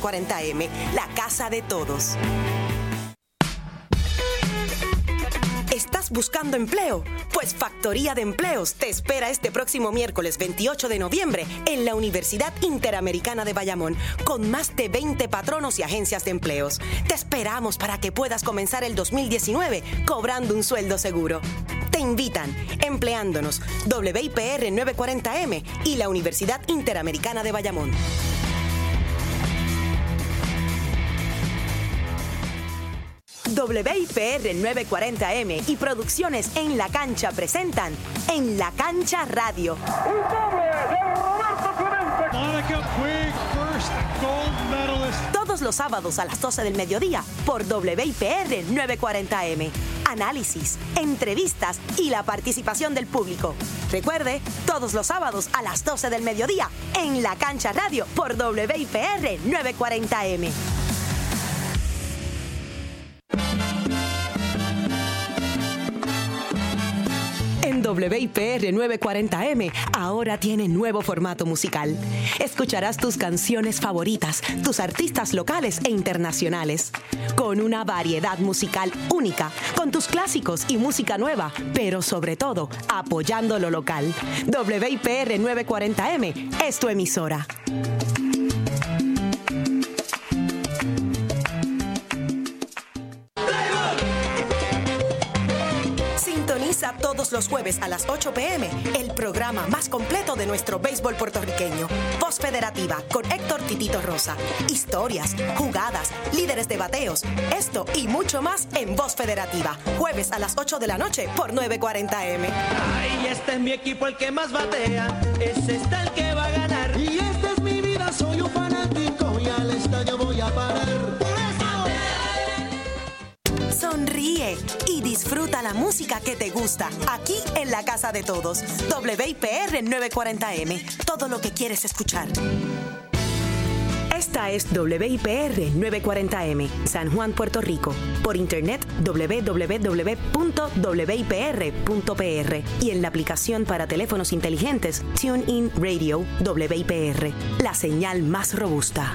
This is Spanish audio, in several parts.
40M, la casa de todos. ¿Estás buscando empleo? Pues Factoría de Empleos te espera este próximo miércoles 28 de noviembre en la Universidad Interamericana de Bayamón con más de 20 patronos y agencias de empleos. Te esperamos para que puedas comenzar el 2019 cobrando un sueldo seguro. Te invitan empleándonos WIPR 940M y la Universidad Interamericana de Bayamón. WIPR 940M y Producciones en la Cancha presentan En la Cancha Radio. Todos los sábados a las 12 del mediodía por WIPR 940M. Análisis, entrevistas y la participación del público. Recuerde, todos los sábados a las 12 del mediodía en la Cancha Radio por WIPR 940M. En WIPR 940M ahora tiene nuevo formato musical. Escucharás tus canciones favoritas, tus artistas locales e internacionales, con una variedad musical única, con tus clásicos y música nueva, pero sobre todo apoyando lo local. WIPR 940M es tu emisora. Todos los jueves a las 8 pm el programa más completo de nuestro béisbol puertorriqueño. Voz Federativa con Héctor Titito Rosa. Historias, jugadas, líderes de bateos. Esto y mucho más en Voz Federativa. Jueves a las 8 de la noche por 940M. Ay, este es mi equipo el que más batea. Ese está el que va a ganar. Y esta es mi vida, soy un fanático disfruta la música que te gusta aquí en la casa de todos. WIPR 940M, todo lo que quieres escuchar. Esta es WIPR 940M, San Juan, Puerto Rico. Por internet www.wipr.pr y en la aplicación para teléfonos inteligentes TuneIn Radio WIPR, la señal más robusta.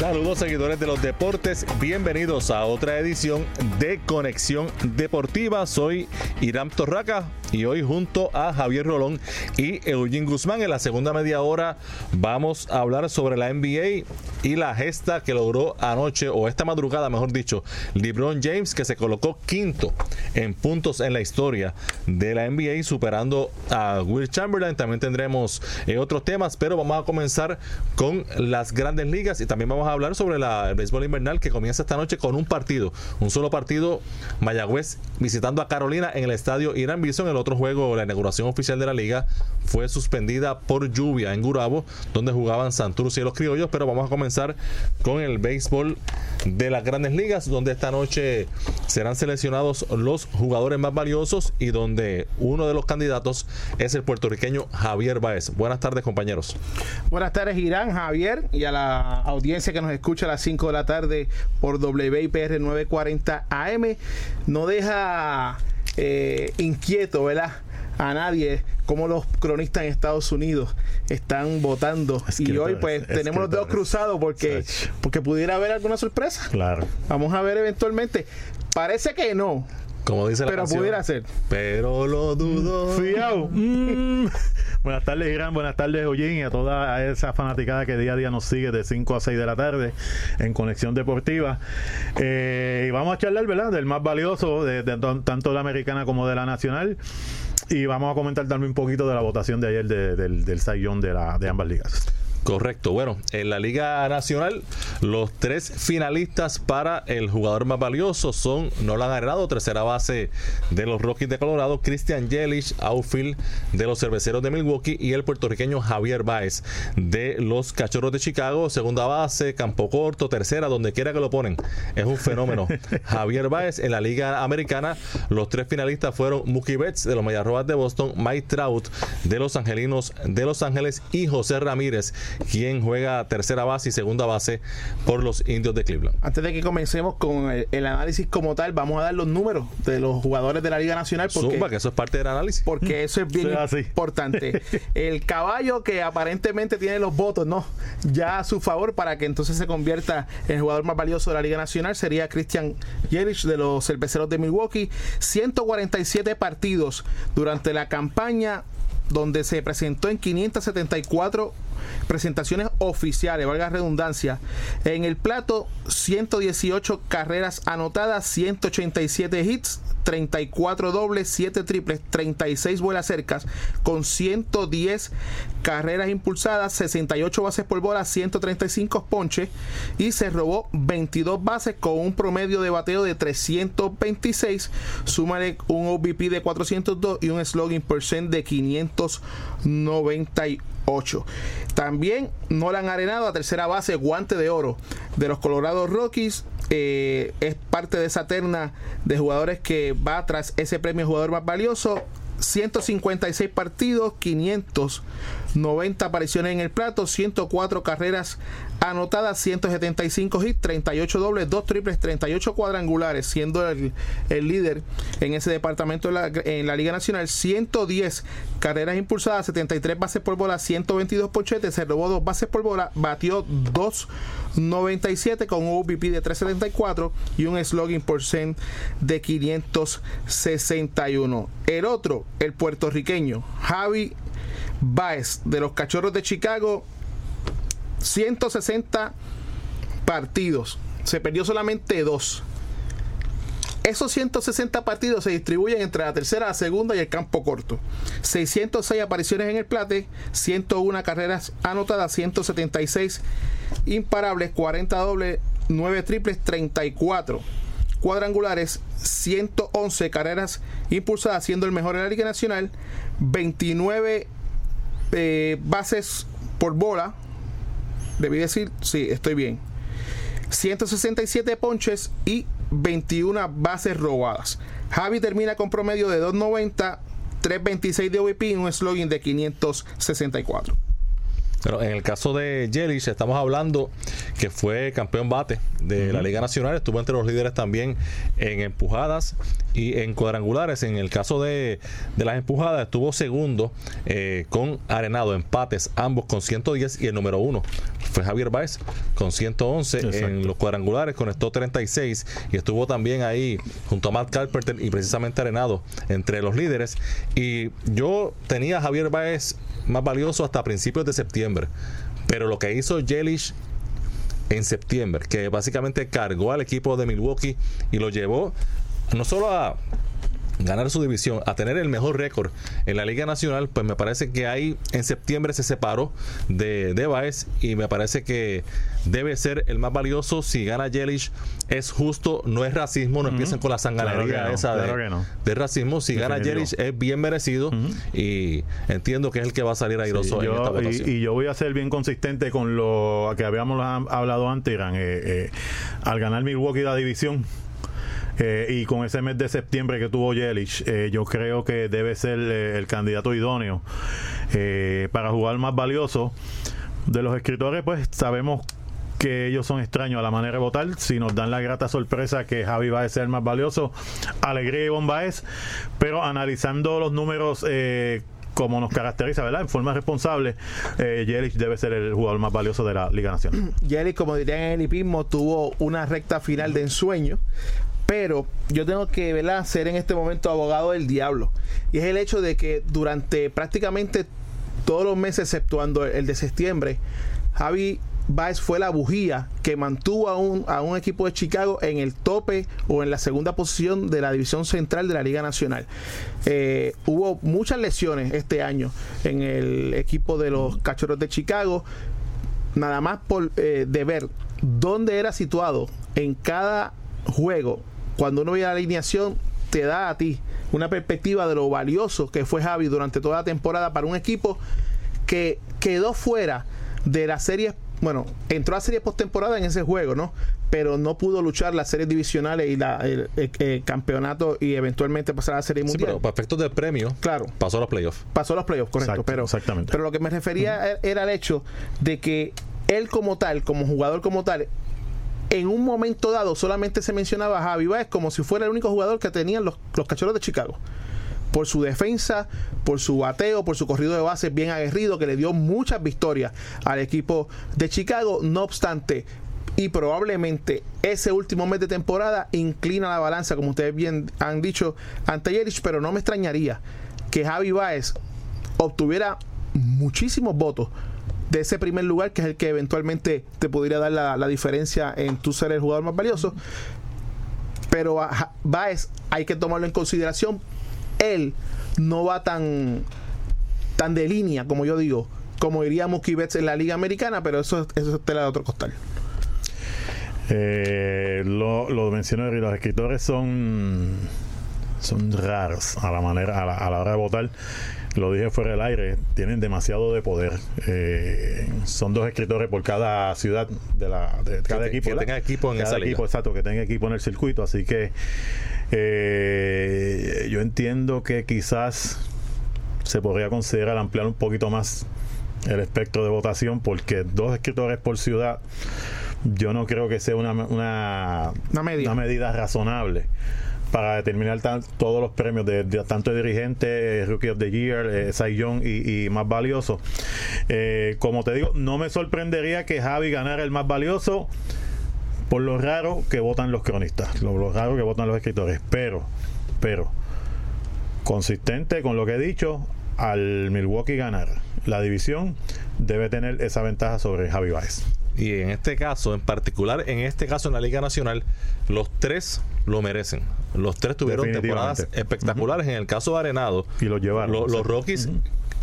Saludos seguidores de los deportes, bienvenidos a otra edición de Conexión Deportiva. Soy Irán Torraca y hoy junto a Javier Rolón y Eugene Guzmán en la segunda media hora vamos a hablar sobre la NBA y la gesta que logró anoche o esta madrugada mejor dicho LeBron James que se colocó quinto en puntos en la historia de la NBA superando a Will Chamberlain. También tendremos eh, otros temas, pero vamos a comenzar con las grandes ligas y también vamos a hablar sobre el béisbol invernal que comienza esta noche con un partido, un solo partido, Mayagüez visitando a Carolina en el estadio Irán Bison. El otro juego, la inauguración oficial de la liga, fue suspendida por lluvia en Gurabo, donde jugaban Santurce y los Criollos. Pero vamos a comenzar con el béisbol de las grandes ligas, donde esta noche serán seleccionados los jugadores más valiosos y donde uno de los candidatos es el puertorriqueño Javier Baez. Buenas tardes, compañeros. Buenas tardes, Irán, Javier, y a la audiencia que nos escucha a las 5 de la tarde por WIPR 940 AM. No deja eh, inquieto, ¿verdad? A nadie como los cronistas en Estados Unidos están votando y hoy pues tenemos los dedos cruzados porque porque pudiera haber alguna sorpresa. Claro. Vamos a ver eventualmente. Parece que no, Como dice la pero canción, pudiera ser. Pero lo dudo. Fiao. Mm. Buenas tardes, Irán. Buenas tardes, Ollín, y a toda esa fanaticada que día a día nos sigue de 5 a 6 de la tarde en Conexión Deportiva. Eh, y vamos a charlar, ¿verdad?, del más valioso, de, de tanto de la americana como de la nacional. Y vamos a comentar también un poquito de la votación de ayer de- del, Cy Young de, de ambas ligas. Correcto. Bueno, en la Liga Nacional, Los tres finalistas para el jugador más valioso son Nolan Arenado, tercera base de los Rockies de Colorado, Christian Yelich, outfield de los Cerveceros de Milwaukee y el puertorriqueño Javier Baez de los Cachorros de Chicago, segunda base, campo corto, tercera, donde quiera que lo ponen. Es un fenómeno. Javier Baez en la Liga Americana, los tres finalistas fueron Mookie Betts de los Mayarrobas de Boston, Mike Trout de los Angelinos de Los Ángeles y José Ramírez, quien juega tercera base y segunda base por los Indios de Cleveland. Antes de que comencemos con el, el análisis como tal, vamos a dar los números de los jugadores de la Liga Nacional. Porque, Zumba, que eso es parte del análisis. porque eso es bien importante. El caballo que aparentemente tiene los votos, no, ya a su favor para que entonces se convierta en el jugador más valioso de la Liga Nacional sería Christian Yelich de los Cerveceros de Milwaukee. 147 partidos durante la campaña donde se presentó en 574 presentaciones oficiales, valga redundancia. En el plato, 118 carreras anotadas, 187 hits, 34 dobles, 7 triples, 36 vuelas cercas, con 110 carreras impulsadas, 68 bases por bola, 135 ponches y se robó 22 bases con un promedio de bateo de 326. Súmale un OVP de 402 y un slugging percent de 598. También Nolan Arenado a tercera base, guante de oro de los Colorado Rockies. eh, es parte de esa terna de jugadores que va tras ese premio jugador más valioso. 156 partidos, 590 apariciones en el plato, 104 carreras anotadas, 175 hits, 38 dobles, 2 triples, 38 cuadrangulares, siendo el, el líder en ese departamento en la, Liga Nacional, 110 carreras impulsadas, 73 bases por bola, 122 ponchetes, se robó 2 bases por bola, batió 2.97 con un OVP de 374 y un slugging percent de 561. El otro, el puertorriqueño, Javi Baez de los Cachorros de Chicago, 160 partidos. Se perdió solamente dos. Esos 160 partidos se distribuyen entre la tercera, la segunda y el campo corto. 606 apariciones en el plate, 101 carreras anotadas, 176 imparables, 40 dobles, 9 triples, 34 cuadrangulares, 111 carreras impulsadas, siendo el mejor en la Liga Nacional, 29 eh, bases por bola, debí decir, sí, estoy bien. 167 ponches y 21 bases robadas. Javi termina con promedio de 2.90, 3.26 de OVP y un slogan de 564. Pero en el caso de Yelich, estamos hablando que fue campeón bate de la Liga Nacional, estuvo entre los líderes también en empujadas y en cuadrangulares. En el caso de, de las empujadas, estuvo segundo eh, con Arenado, empates, ambos con 110 y el número uno fue Javier Baez con 111. Exacto. En los cuadrangulares conectó 36 y estuvo también ahí junto a Matt Carpenter y precisamente Arenado entre los líderes. Y yo tenía a Javier Baez más valioso hasta principios de septiembre. Pero lo que hizo Yelich en septiembre, que básicamente cargó al equipo de Milwaukee y lo llevó no solo a ganar su división, a tener el mejor récord en la Liga Nacional, pues me parece que ahí en septiembre se separó de, de Baez y me parece que debe ser el más valioso si gana Yelich. Es justo, no es racismo, no empiecen con la sanganería Claro que no, esa de, claro que no. de racismo. Si gana. Yelich es bien merecido y entiendo que es el que va a salir airoso Sí, en esta votación. y, y yo voy a ser bien consistente con lo que habíamos ha- hablado antes, Irán. Eh, eh, al ganar Milwaukee la división eh, y con ese mes de septiembre que tuvo Yelich, eh, yo creo que debe ser eh, el candidato idóneo eh, para jugar más valioso. De los escritores, pues sabemos que ellos son extraños a la manera de votar. Si nos dan la grata sorpresa que Javi va a ser el más valioso, alegría y bomba es. Pero analizando los números eh, como nos caracteriza, ¿verdad? En forma responsable, eh, Yelich debe ser el jugador más valioso de la Liga Nacional. Yelich, como dirían en el hipismo, tuvo una recta final de ensueño. Pero yo tengo que ¿verdad? ser en este momento abogado del diablo. Y es el hecho de que durante prácticamente todos los meses, exceptuando el de septiembre, Javi Baez fue la bujía que mantuvo a un, a un equipo de Chicago en el tope o en la segunda posición de la división central de la Liga Nacional. Eh, hubo muchas lesiones este año en el equipo de los Cachorros de Chicago nada más por eh, de ver dónde era situado en cada juego, cuando uno veía la alineación, te da a ti una perspectiva de lo valioso que fue Javi durante toda la temporada para un equipo que quedó fuera de la serie, bueno, entró a serie postemporada en ese juego, ¿no? Pero no pudo luchar las series divisionales y la, el, el- el campeonato y eventualmente pasar a la serie Sí, mundial. pero para efectos del premio, Claro. pasó a los playoffs. pasó a los playoffs, correcto. Exacto, pero, exactamente. pero lo que me refería era el hecho de que él como tal, como jugador como tal, en un momento dado solamente se mencionaba a Javi Baez como si fuera el único jugador que tenían los, los cachorros de Chicago. Por su defensa, por su bateo, por su corrido de bases bien aguerrido, que le dio muchas victorias al equipo de Chicago. No obstante, y probablemente ese último mes de temporada inclina la balanza, como ustedes bien han dicho, ante Yelich, pero no me extrañaría que Javi Baez obtuviera muchísimos votos de ese primer lugar, que es el que eventualmente te podría dar la, la diferencia en tu ser el jugador más valioso. Pero a Ja- Baez hay que tomarlo en consideración. Él no va tan, tan de línea, como yo digo, como diría Mookie Betts en la Liga Americana, pero eso, eso es tela de otro costal. Eh, lo, lo mencioné, los escritores son son raros a la manera a la, a la hora de votar. Lo dije fuera del aire, tienen demasiado de poder. Eh, son dos escritores por cada ciudad de la de cada equipo. que ¿verdad? tenga equipo en cada esa liga. equipo, exacto, que tenga equipo en el circuito. Así que eh, yo entiendo que quizás se podría considerar ampliar un poquito más el espectro de votación porque dos escritores por ciudad yo no creo que sea una, una, Una medida razonable para determinar todos los premios de, tanto de dirigente, Rookie of the Year, eh, Cy Young y, y más valioso. Eh, como te digo, no me sorprendería que Javi ganara el más valioso por lo raro que votan los cronistas, lo, lo raro que votan los escritores, pero, pero, consistente con lo que he dicho, al Milwaukee ganar la división, debe tener esa ventaja sobre Javi Baez. Y en este caso, en particular, en este caso en la Liga Nacional, los tres lo merecen. Los tres tuvieron temporadas espectaculares. En el caso de Arenado, Y lo llevaron. lo- los. Rockies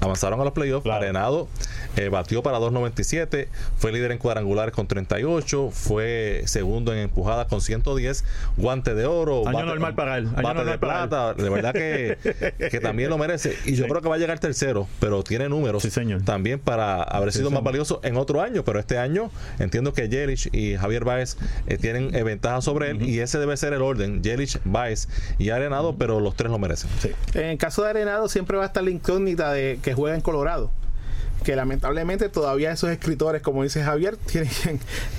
avanzaron a los playoffs. Claro. Arenado eh, batió para 2.97, fue líder en cuadrangulares con 38, fue segundo en empujadas con 110, guante de oro, Año normal para él, año bate de él. plata. De verdad que, que también lo merece. Y yo Sí. creo que va a llegar tercero, pero tiene números Sí, señor. también para haber Sí, sido más señor. valioso en otro año, pero este año entiendo que Yelich y Javier Baez eh, tienen eh, ventaja sobre él y ese debe ser el orden, Yelich, Baez y Arenado, pero los tres lo merecen. Sí. En el caso de Arenado siempre va a estar la incógnita de que juega en Colorado. Que lamentablemente todavía esos escritores, como dice Javier, tienen,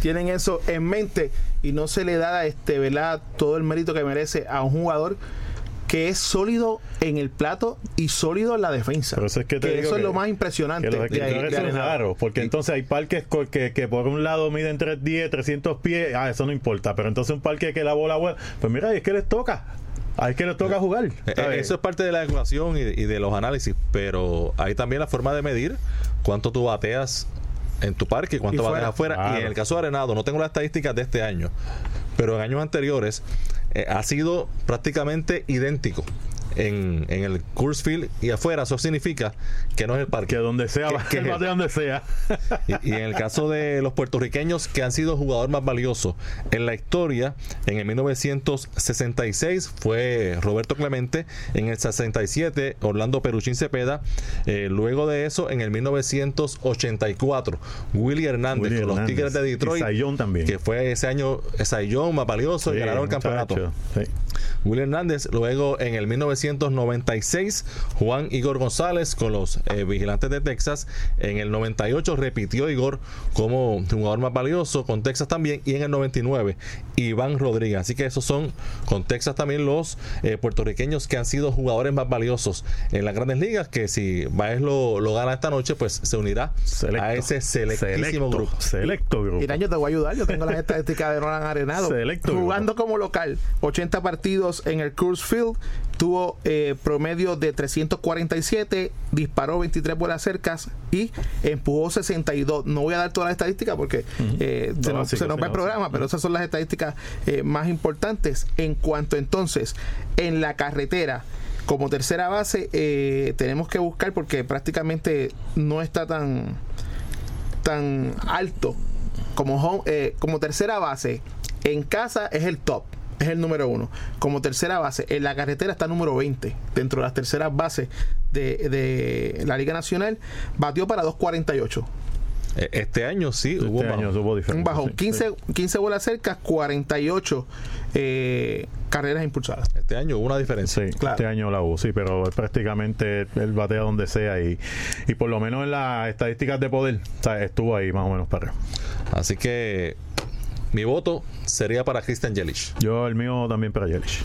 tienen eso en mente y no se le da este, ¿verdad? todo el mérito que merece a un jugador que es sólido en el plato y sólido en la defensa. Por eso es que te eso es lo más impresionante. Que los de ahí- escritores de son Arenado. raros, porque entonces hay parques que, que por un lado miden 310, 300 pies, ah, eso no importa, pero entonces un parque que la bola pues mira, es que les toca, es que les toca jugar. Eh, ¿sabes? Eso es parte de la ecuación y, y de los análisis, pero hay también la forma de medir cuánto tú bateas en tu parque y cuánto bateas fuera. afuera. Claro. Y en el caso de Arenado, no tengo las estadísticas de este año, pero en años anteriores eh, ha sido prácticamente idéntico. En, en el Coors Field y afuera, eso significa que no es el parque. que donde sea, Que- que- bate donde sea. Y, y en el caso de los puertorriqueños que han sido jugador más valioso en la historia, en el 1966 fue Roberto Clemente, en el 67 Orlando Peruchín Cepeda, eh, luego de eso en el 1984 Willy Hernández Willy con los Hernández. Tigres de Detroit, Y también. que fue ese año Young más valioso y ganaron el campeonato. sí. Willy Hernández, luego en el 1996, Juan Igor González con los eh, Vigilantes de Texas. En el 98 repitió Igor como jugador más valioso con Texas también. Y en el 99, Iván Rodríguez. Así que esos son con Texas también los eh, puertorriqueños que han sido jugadores más valiosos en las grandes ligas. Que si Baez lo, lo gana esta noche, pues se unirá Selecto. a ese selectísimo Selecto, grupo. Selecto grupo. Mira, yo te voy a ayudar. Yo tengo las estadísticas de Nolan Arenado. Selecto Jugando como local, 80 partidos en el Coors Field. Tuvo eh, promedio de 347, disparó 23 bolas cercas y empujó 62. No voy a dar todas las estadísticas porque eh, se No, nos, sí, se nos sí, va el programa, pero esas son las estadísticas eh, más importantes. En cuanto entonces, en la carretera, como tercera base, tenemos que buscar porque prácticamente no está tan tan alto como, home- como tercera base, en casa es el top. Es el número uno. Como tercera base, en la carretera está número 20. Dentro de las terceras bases de, de la Liga Nacional, batió para 2.48. Eh, Este año sí hubo Este un año bajón. tuvo Un bajón. sí, 15, 15 bolas cercas, 48 eh, carreras impulsadas. Este año hubo una diferencia. Sí, Claro. este año la hubo, sí, pero prácticamente él batea donde sea y, y por lo menos en las estadísticas de poder o sea, estuvo ahí más o menos para arriba. Así que mi voto sería para Christian Yelich. Yo el mío también para Yelich.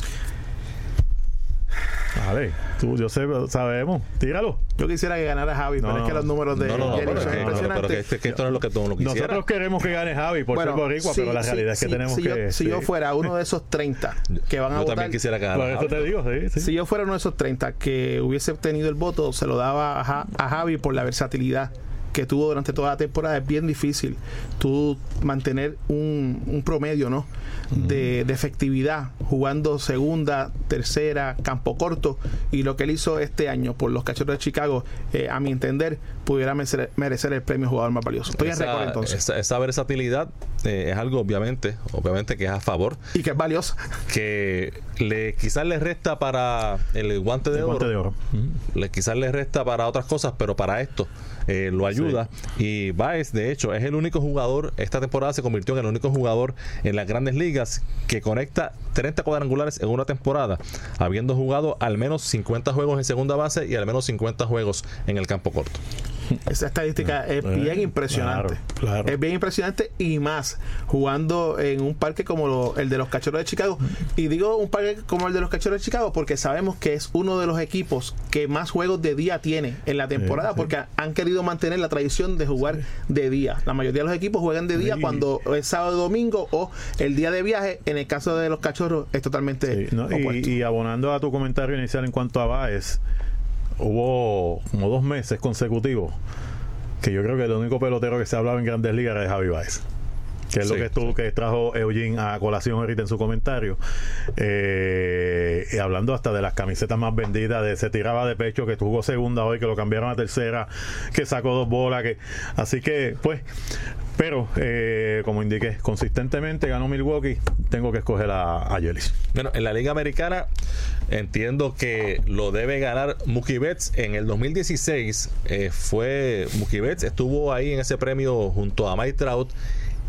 Vale, tú, yo sé, sabemos, tíralo. Yo quisiera que ganara Javi, No, pero es que los números de No, no, pero, son es que- no, no, pero impresionantes. que, que esto no es lo que todo lo quisiera. Nosotros queremos que gane Javi por ser boricua, sí, pero la sí, realidad es que sí, tenemos si que... Yo, si sí. yo fuera uno de esos 30 que van a Yo votar, también quisiera que Por eso te digo, sí, sí. si yo fuera uno de esos 30 que hubiese obtenido el voto, se lo daba a, Ja- a Javi por la versatilidad que tuvo durante toda la temporada. Es bien difícil tú mantener un, un promedio ¿no? de, de efectividad jugando segunda, tercera, campo corto. Y lo que él hizo este año por los cachorros de Chicago, eh, a mi entender, pudiera merecer, merecer el premio jugador más valioso. Estoy en esa, récord entonces. esa- esa versatilidad eh, es algo obviamente, obviamente que es a favor, Y que es valioso. que le quizás le resta para el guante de El oro, guante de oro. le quizás le resta para otras cosas, pero para esto eh, lo ayuda. Y Baez, de hecho, es el único jugador, esta temporada se convirtió en el único jugador en las grandes ligas que conecta 30 cuadrangulares en una temporada, habiendo jugado al menos 50 juegos en segunda base y al menos 50 juegos en el campo corto. Esa estadística es Eh, bien impresionante. claro, claro. Es bien impresionante y más jugando en un parque como lo- el de los Cachorros de Chicago. Y digo un parque como el de los Cachorros de Chicago porque sabemos que es uno de los equipos que más juegos de día tiene en la temporada sí. porque han querido mantener la tradición de jugar de día. La mayoría de los equipos juegan de día cuando es sábado domingo o el día de viaje. En el caso de los Cachorros es totalmente no, y, y abonando a tu comentario inicial en cuanto a Baez, hubo como dos meses consecutivos que yo creo que el único pelotero que se hablaba en Grandes Ligas era Javi Baez. Que es lo Sí, que estuvo, que trajo Eugene a colación ahorita en su comentario. Eh, y hablando hasta de las camisetas más vendidas, de se tiraba de pecho, que jugó segunda hoy, que lo cambiaron a tercera, que sacó dos bolas, que así que, pues, pero eh, como indiqué, consistentemente ganó Milwaukee, tengo que escoger a, a Yelich. Bueno, en la Liga Americana entiendo que lo debe ganar Mookie Betts. En el 2016 eh, fue Mookie Betts, estuvo ahí en ese premio junto a Mike Trout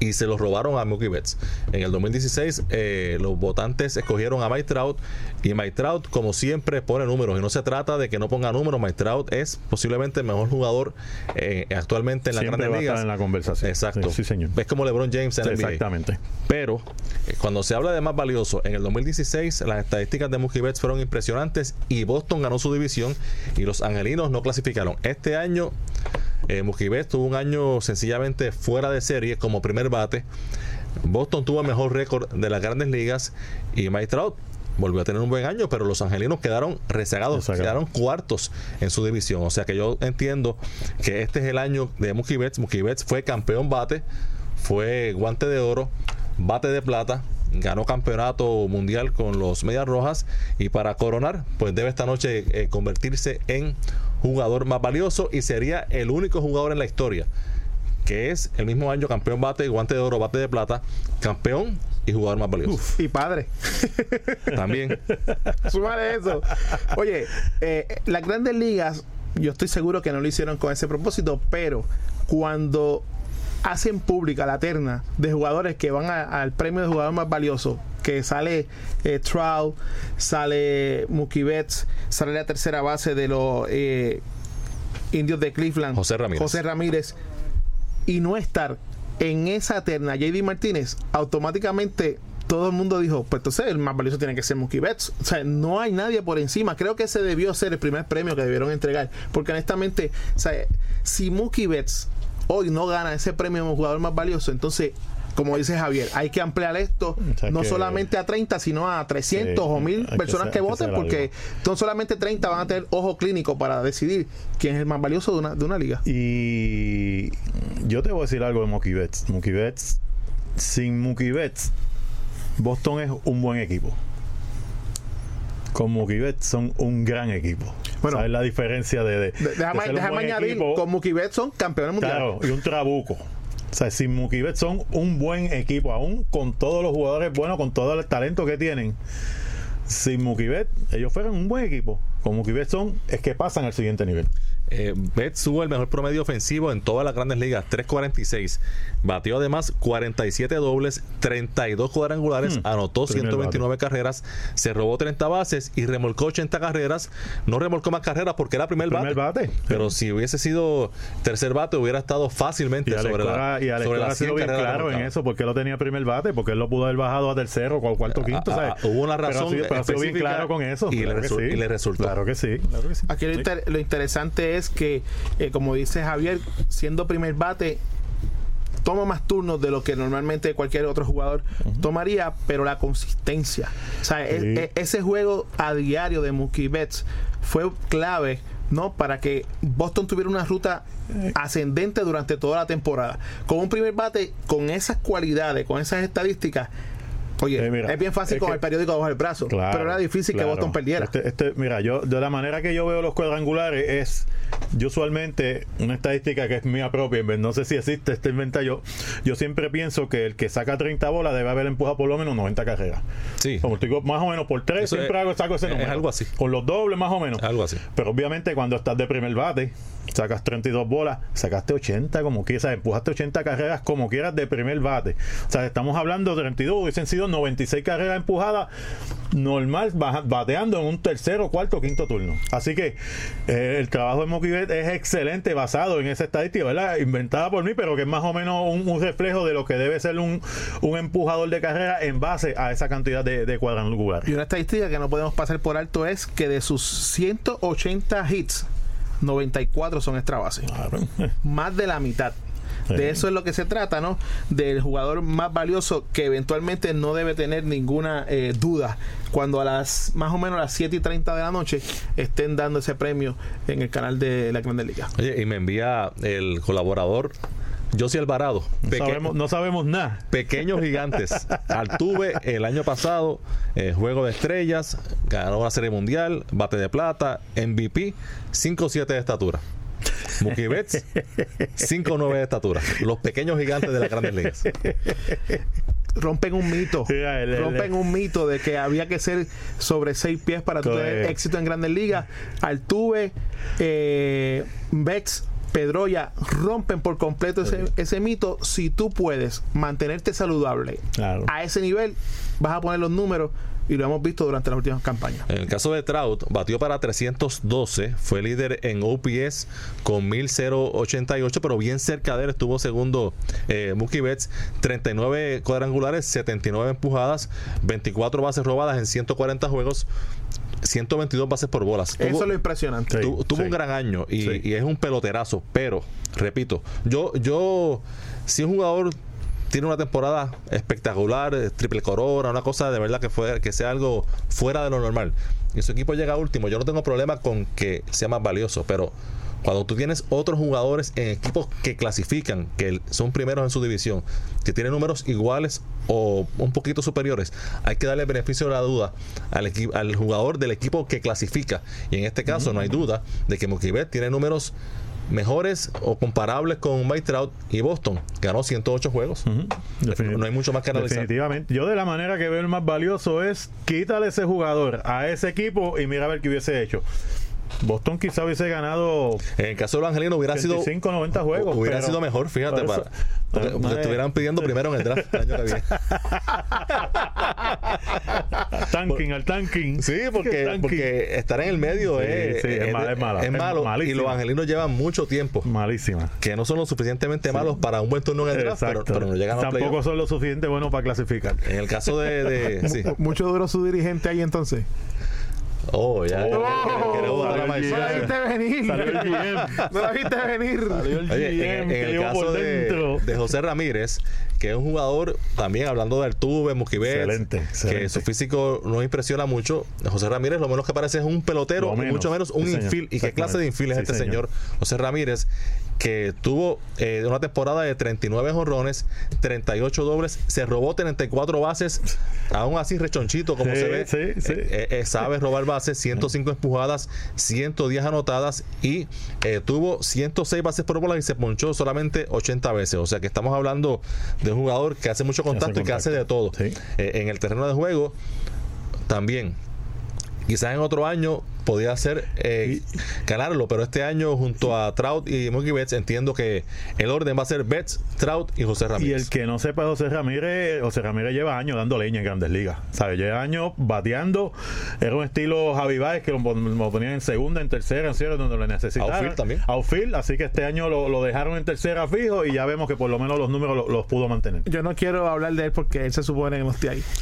y se los robaron a Mookie Betts. En el 2016 eh, los votantes escogieron a Mike Trout y Mike Trout como siempre pone números y no se trata de que no ponga números. Mike Trout es posiblemente el mejor jugador eh, actualmente en la Siempre va grandes ligas. en la conversación. Exacto. Sí, sí, señor. Es como LeBron James en la NBA. Exactamente. Pero eh, cuando se habla de más valioso, en el 2016 las estadísticas de Mookie Betts fueron impresionantes y Boston ganó su división y los angelinos no clasificaron. Este año eh, Betts tuvo un año sencillamente fuera de serie como primer bate. Boston tuvo el mejor récord de las grandes ligas y Mike Trout volvió a tener un buen año, pero los angelinos quedaron rezagados, Rezagados. quedaron cuartos en su división. O sea que yo entiendo que este es el año de Mookie Betts. Mookie Betts fue campeón bate, fue guante de oro, bate de plata, ganó campeonato mundial con los Medias Rojas y para coronar, pues debe esta noche eh, convertirse en jugador más valioso y sería el único jugador en la historia que es el mismo año campeón bate, guante de oro, bate de plata, campeón y jugador más valioso. Y padre. También. Súmale eso. Oye, eh, las grandes ligas, yo estoy seguro que no lo hicieron con ese propósito, pero cuando hacen pública la terna de jugadores que van a- al premio de jugador más valioso, que sale eh, Trout, sale Mookie Betts, sale la tercera base de los eh, indios de Cleveland, José Ramírez. José Ramírez, y no estar en esa terna JD Martínez, automáticamente todo el mundo dijo, pues entonces el más valioso tiene que ser Mookie Betts. O sea, no hay nadie por encima. Creo que ese debió ser el primer premio que debieron entregar. Porque honestamente, o sea, si Mookie Betts hoy no gana ese premio como jugador más valioso, entonces, como dice Javier, hay que ampliar esto O sea no que- solamente a 30, sino a 300 Sí, o 1000 hay que personas que voten, porque no solamente 30 van a tener ojo clínico para decidir quién es el más valioso de una, de una liga. Y yo te voy a decir algo de Mookie Betts. Mookie Betts, sin Mookie Betts, Boston es un buen equipo. Con Mookie Betts son un gran equipo. Bueno. ¿Sabes la diferencia de, de, De- déjame añadir, equipo? con Mookie Betts son campeones mundiales. Claro, y un trabuco. O sea, sin Mookie Betts son un buen equipo, aún con todos los jugadores buenos, con todo el talento que tienen. Sin Mookie Betts, ellos fueron un buen equipo. Con Mookie Betts son, es que pasan al siguiente nivel. Eh, Betts tuvo el mejor promedio ofensivo en todas las grandes ligas, 3.46. Batió además 47 dobles, 32 cuadrangulares, Hmm. anotó Primer 129 carreras, se robó 30 bases y remolcó 80 carreras. No remolcó más carreras porque era primer, Primer bate. Pero si hubiese sido tercer bate, hubiera estado fácilmente Y Alex sobre Cora, la, y Alex sobre Cora las ha sido 100 bien carreras claro en eso, porque él lo tenía primer bate, porque él lo pudo haber bajado a tercero o cuarto quinto, Ah, ¿sabes? ah, hubo una Pero ha razón sido- pero ha sido bien específica claro con eso. y le claro que resu- y le resultó. Claro que sí, claro que sí. Aquí lo, inter- lo interesante es que, eh, como dice Javier, siendo primer bate, toma más turnos de lo que normalmente cualquier otro jugador tomaría, pero la consistencia. O sea, e- e- ese juego a diario de Mookie Betts fue clave. ¿no? Para que Boston tuviera una ruta ascendente durante toda la temporada. Con un primer bate, con esas cualidades, con esas estadísticas, oye, Eh, mira, es bien fácil es con que- el periódico bajo el brazo. Claro, pero era difícil claro. que Boston perdiera. Este- este- mira, yo de la manera que yo veo los cuadrangulares es, yo usualmente, una estadística que es mía propia, no sé si existe, esta inventa yo, yo siempre pienso que el que saca 30 bolas debe haber empujado por lo menos 90 carreras. Sí. Como te digo, más o menos por 3, Eso siempre es- hago, saco ese es número. algo así. Con los dobles, más o menos. Algo así. Pero obviamente cuando estás de primer bate, sacas 32 bolas, sacaste 80 como quieras, empujaste 80 carreras como quieras de primer bate. O sea, estamos hablando de 32, hubiesen sido 96 carreras empujadas normal, bateando en un tercero, cuarto, quinto turno. Así que eh, el trabajo de Mookie Betts es excelente basado en esa estadística, ¿verdad? Inventada por mí, pero que es más o menos un, un reflejo de lo que debe ser un, un empujador de carrera en base a esa cantidad de, de cuadrangulares. Y una estadística que no podemos pasar por alto es que de sus 180 hits, 94 son extra base. Claro. Más de la mitad. Sí. De eso es lo que se trata, ¿no? Del jugador más valioso que eventualmente no debe tener ninguna eh, duda cuando a las más o menos a las 7 y 30 de la noche estén dando ese premio en el canal de la Grandes Ligas. Oye, y me envía el colaborador Josie Alvarado. No Peque- sabemos, no sabemos nada. Pequeños gigantes. Altuve el año pasado, eh, Juego de Estrellas, ganó la Serie Mundial, bate de plata, MVP, 5'7 de estatura. Mookie Betts, 5'9 de estatura. Los pequeños gigantes de las grandes ligas. Rompen un mito. Rompen un mito de que había que ser sobre seis pies para tener éxito en Grandes Ligas. Altuve, eh, Bex, Pedroya rompen por completo ese, ese mito. Si tú puedes mantenerte saludable Claro. a ese nivel, vas a poner los números y lo hemos visto durante las últimas campañas. En el caso de Trout, batió para 312, fue líder en OPS con 1088, pero bien cerca de él estuvo segundo eh, Mookie Betts, 39 cuadrangulares, 79 empujadas, 24 bases robadas en 140 juegos, 122 bases por bolas. Eso Tuvo- es lo impresionante. Sí. Tuvo un gran año y, Sí. y es un peloterazo, pero, repito, yo, yo, si un jugador tiene una temporada espectacular, eh, triple corona, una cosa de verdad que fue que sea algo fuera de lo normal, y su equipo llega último, yo no tengo problema con que sea más valioso, pero cuando tú tienes otros jugadores en equipos que clasifican, que son primeros en su división, que tienen números iguales o un poquito superiores, hay que darle beneficio de la duda al, al jugador del equipo que clasifica. Y en este caso no hay duda de que Mookie Betts tiene números mejores o comparables con Mike Trout y Boston. Ganó 108 juegos. No hay mucho más que analizar. Definitivamente. Yo de la manera que veo el más valioso es quítale ese jugador a ese equipo y mira a ver qué hubiese hecho. Boston quizá hubiese ganado En el caso de los angelinos hubiera sido 85, 90 juegos. hubiera pero- sido mejor, fíjate, eso- para, porque, no, porque no, estuvieran pidiendo primero en el draft el año que viene. Tanking, al tanking. Sí, porque, Tanking. porque estar en el medio Sí, es, sí, es malo, es malo. es Es malo, y los angelinos llevan mucho tiempo Malísima. que no son lo suficientemente malos para un buen turno en el draft, pero, no llegan a Tampoco son lo suficiente buenos para clasificar. En el caso de, de- sí. Mucho duro su dirigente ahí entonces. Oh, ya. Oh, queremos botar la salió el No maldición. la viste venir. Salió el GM. No la viste venir. Salió el Oye, en, el caso de, de José Ramírez, que es un jugador, también hablando de Altuve, Muquibet, Excelente, excelente. que su físico no impresiona mucho. José Ramírez lo menos que parece es un pelotero, Lo menos. mucho menos un Sí, infield. ¿Y qué clase de infield es Sí, este señor. señor? José Ramírez, que tuvo eh, una temporada de 39 jonrones, 38 dobles, se robó 34 bases, aún así rechonchito como Sí, se ve. sí, sí. Eh, eh, sabe robar bases, 105 empujadas, 110 anotadas y tuvo 106 bases por bola y se ponchó solamente 80 veces. O sea que estamos hablando de un jugador que hace mucho contacto, y que hace de todo. En el terreno de juego también. Quizás en otro año podía ser eh, ganarlo, pero este año junto a Trout y Mookie Betts entiendo que el orden va a ser Betts, Trout y José Y Ramírez. el que no sepa José Ramírez, José Ramírez lleva años dando leña en grandes ligas. ¿Sabe? Lleva años bateando. Era un estilo Javi Baez que lo, pon- lo ponían en segunda, en tercera, en cierre, donde lo necesitaban. Outfield también. Outfield, así que este año lo, lo dejaron en tercera fijo y ya vemos que por lo menos los números lo- los pudo mantener. Yo no quiero hablar de él porque él se supone que no esté ahí.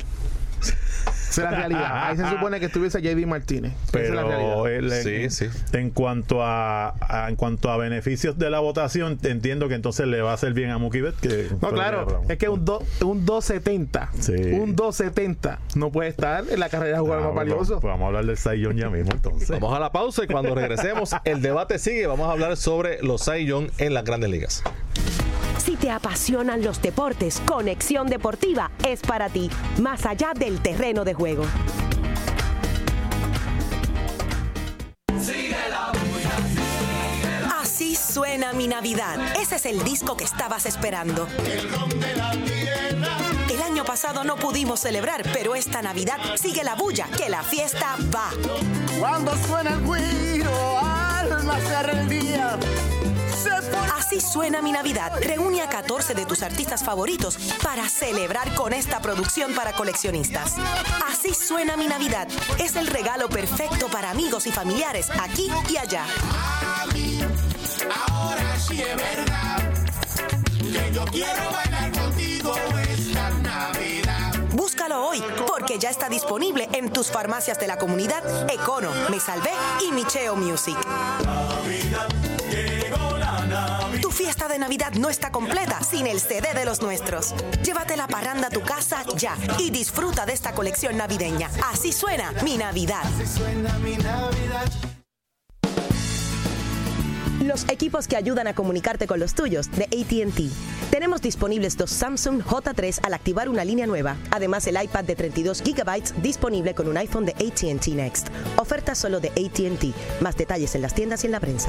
Esa es la realidad. Ahí se supone que estuviese JD Martínez. Esa es la Pero realidad. él, en, Sí, sí. en cuanto a, a- en cuanto a beneficios de la votación, entiendo que entonces le va a hacer bien a Mookie. Que No, claro, es que un, do- un 270, Sí. un 270 no puede estar en la carrera de jugador Ah, más valioso. pues vamos a hablar del Young ya mismo entonces. Vamos a la pausa y cuando regresemos el debate sigue. Vamos a hablar sobre los Young en las grandes ligas. Si te apasionan los deportes, Conexión Deportiva es para ti, más allá del terreno de juego. Así suena mi Navidad. Ese es el disco que estabas esperando. El año pasado no pudimos celebrar, pero esta Navidad sigue la bulla, que la fiesta va. Cuando suena el güiro al nacer el día, se pone Así suena mi Navidad. Reúne a 14 de tus artistas favoritos para celebrar con esta producción para coleccionistas. Así suena mi Navidad. Es el regalo perfecto para amigos y familiares aquí y allá. ahora sí es verdad. Búscalo hoy porque ya está disponible en tus farmacias de la comunidad Econo, Me Salvé y Micheo Music. Fiesta de Navidad no está completa sin el CD de los nuestros. Llévate la parranda a tu casa ya y disfruta de esta colección navideña. Así suena mi Navidad. Suena mi Navidad. Los equipos que ayudan a comunicarte con los tuyos de ATT. Tenemos disponibles dos Samsung J3 al activar una línea nueva. Además, el iPad de 32 GB disponible con un iPhone de ATT Next. Oferta solo de ATT. Más detalles en las tiendas y en la prensa.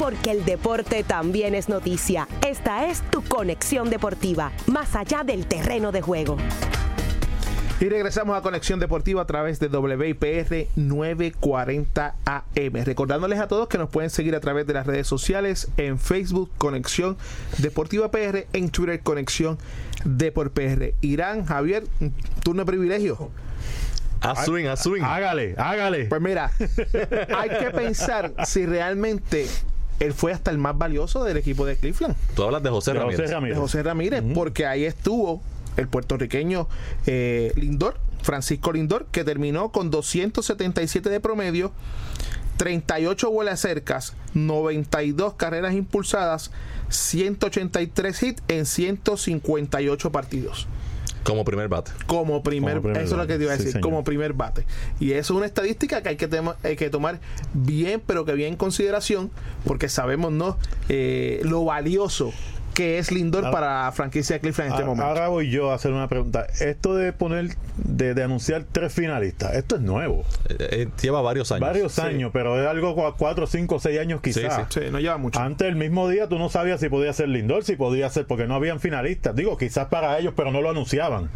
Porque el deporte también es noticia. Esta es tu conexión deportiva, más allá del terreno de juego. Y regresamos a Conexión Deportiva a través de WIPR 940 AM. Recordándoles a todos que nos pueden seguir a través de las redes sociales en Facebook Conexión Deportiva PR, en Twitter Conexión Deport PR. Irán, Javier, turno de privilegio. A swing, a swing. Hágale, hágale. Pues mira, hay que pensar si realmente él fue hasta el más valioso del equipo de Cleveland. Tú hablas de José De José Ramírez. de Ramírez. José Ramírez, porque ahí estuvo el puertorriqueño eh, Lindor, Francisco Lindor, que terminó con 277 de promedio, 38 vuelas cercas, 92 carreras impulsadas, 183 hits en 158 partidos. Como primer bate. Como primer, Como primer eso es lo que te iba a bate, sí, decir, como primer bate. Y eso es una estadística que hay que, tema- hay que tomar bien, pero que bien en consideración, porque sabemos no Eh, lo valioso que es Lindor para la franquicia de Cleveland en este momento. Ahora voy yo a hacer una pregunta. Esto de poner, de, de anunciar tres finalistas, esto es nuevo. Eh, eh, lleva varios años. Varios Sí. años, pero es algo cua- cuatro, cinco, seis años quizás. Sí, no lleva mucho. Antes el mismo día tú no sabías si podía ser Lindor, si podía ser, porque no habían finalistas. Digo, quizás para ellos, pero no lo anunciaban.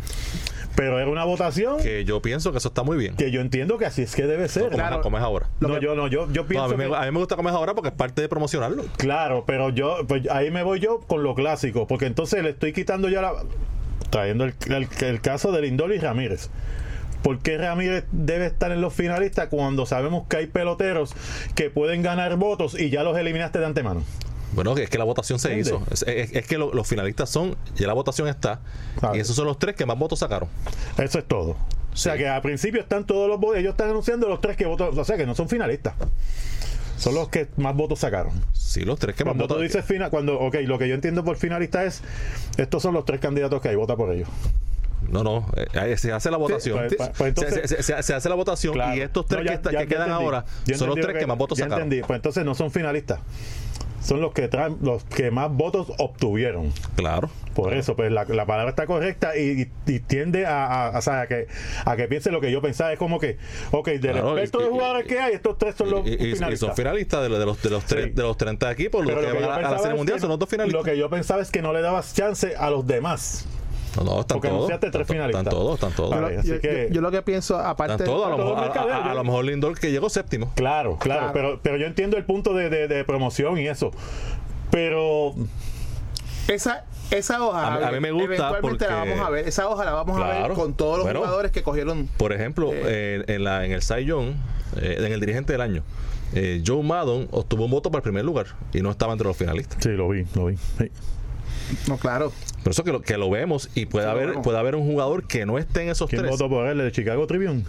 Pero era una votación que, Que yo pienso que eso está muy bien. yo entiendo que así es que debe ser. como, es- como es ahora. No, yo no, yo, yo No, pienso a, mí me, que- a mí me gusta como es ahora porque es parte de promocionarlo. Claro, pero yo, pues ahí me voy yo con lo clásico, porque entonces le estoy quitando ya la. trayendo el, el- el caso de Lindor y Ramírez. ¿Por qué Ramírez debe estar en los finalistas cuando sabemos que hay peloteros que pueden ganar votos y ya los eliminaste de antemano? Bueno, es que la votación se ¿Entiendes? hizo. Es, es- es que lo- los finalistas son, ya la votación está, Claro. y esos son los tres que más votos sacaron. Eso es todo. O sea Sí. que al principio están todos los votos, ellos están anunciando los tres que votan, o sea que no son finalistas. Son los que más votos sacaron. Sí, los tres que más Cuando tú votos. dices final, cuando, ok, lo que yo entiendo por finalista es, estos son los tres candidatos que hay, vota por ellos. No, no, eh, se hace la votación. Pues- pues- pues Se- entonces- se, se- se hace la votación Claro. y estos tres No, ya- que, está- ya- que ya quedan ahora son los tres que, más votos sacaron. entendí. Pues entonces no son finalistas. Son los que traen, los que más votos obtuvieron. Claro. Por eso, pues la, la palabra está correcta y, y- tiende a, a, que, a que piense lo que yo pensaba. Es como que, ok, del Claro, resto y- de jugadores que hay, estos tres son los Y, y- y finalistas. son finalistas de, los- de los, de, los tres, Sí. de los 30 equipos, los Pero que lo que van a, la Serie es Mundial que son los dos finalistas. Lo que yo pensaba es que no le dabas chance a los demás. No, no, están Porque todos. anunciaste tres Están, finalistas. están todos, están todos. Vale. así yo, que- yo- yo lo que pienso, aparte Están todos. A lo, mejor, a- mercadeo, a- a yo- lo mejor Lindor que llegó séptimo. Claro, claro, Claro. Pero, pero yo entiendo el punto de, de- de promoción y eso. Pero esa, esa hoja, A mí- a mí me gusta eventualmente la porque- vamos a ver. Esa hoja la vamos a ver con todos los Bueno. jugadores que cogieron. Por ejemplo, eh, en, la, en el Cy Young, eh, en el dirigente del año, eh, Joe Maddon obtuvo un voto para el primer lugar y no estaba entre los finalistas. sí, lo vi, lo vi. Sí. No, claro. Por eso que lo, que lo vemos y puede Sí, haber vemos. puede haber un jugador que no esté en esos ¿Quién tres. votó por él? ¿El Chicago Tribune?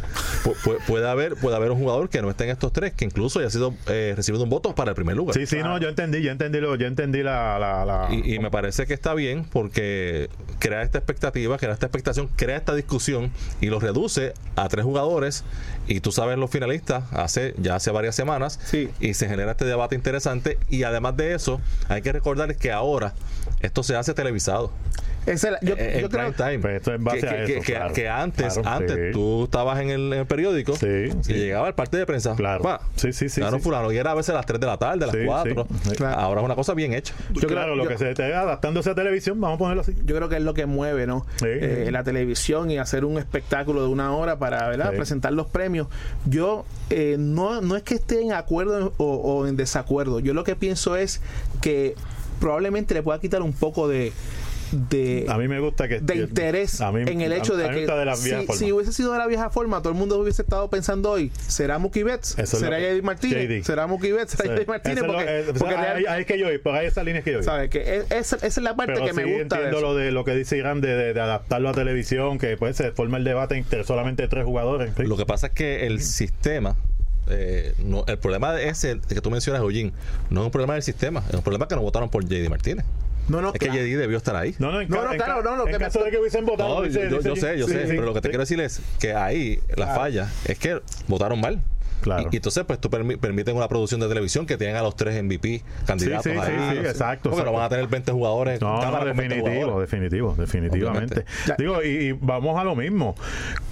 Pu- pu- puede haber puede haber un jugador que no esté en estos tres que incluso haya sido eh, recibido un voto para el primer lugar. Sí, sí, no, yo entendí, yo entendí, lo, yo entendí la... la, la- Y, y me parece que está bien porque crea esta expectativa, crea esta expectación, crea esta discusión y lo reduce a tres jugadores y tú sabes los finalistas hace ya hace varias semanas Sí. y se genera este debate interesante y además de eso hay que recordar que ahora esto se hace televisado es la- yo, eh, yo en creo, time. Pues esto es en base que, a que- eso, que- claro. que antes, Claro, antes sí. tú estabas en el, en el periódico Sí, y sí. llegaba el parte de prensa. Claro. pa, Sí, sí, sí, sí. fulano y era a veces a las 3 de la tarde, a las Sí, 4. sí. Claro. Ahora es una cosa bien hecha. yo claro, creo- lo yo- que se esté adaptándose a televisión, vamos a ponerlo así. yo creo que es lo que mueve, ¿no? Sí. Eh, la televisión y hacer un espectáculo de una hora para ¿verdad? Sí. presentar los premios. Yo eh, no, no es que esté en acuerdo o, o en desacuerdo. Yo lo que pienso es que probablemente le pueda quitar un poco de de, A mí me gusta que... de interés a mí- en el hecho a- de a que de si, vieja forma. si hubiese sido de la vieja forma, todo el mundo hubiese estado pensando hoy, ¿será Mookie Betts? Eso es ¿Será JD Martínez? JD. ¿Será Mookie Betts? ¿Será Sí. JD Martínez? Es Porque, eh, o sea, porque ahí, real- ahí es que yo por ahí esa línea es que yo. ¿sabes? Que es- esa, esa es la parte Pero que me gusta de entiendo eso. lo de lo que dice Irán de, de- de adaptarlo a televisión, que pues se forma el debate entre solamente tres jugadores. Sí. Lo que pasa es que el sistema, eh, no, el problema ese que tú mencionas, Eugene, no es un problema del sistema, es un problema que no votaron por JD Martínez. No, no, Es claro. que JD debió estar ahí. No, no, en, No, no, en claro, no, lo en que me caso está- de que hubiesen votado. No, dice- yo, dice yo sé, yo sí, sé, sí. pero lo que te Sí. quiero decir es que ahí la falla es que votaron mal. Claro. Y, y entonces, pues tú permi- permiten una producción de televisión que tienen a los tres MVP candidatos Sí, sí, ahí. sí, sí, exacto, Porque no van a tener 20 jugadores. No, no, con 20 definitivo, jugadores. definitivo, definitivamente. Obviamente. Digo, y, y vamos a lo mismo.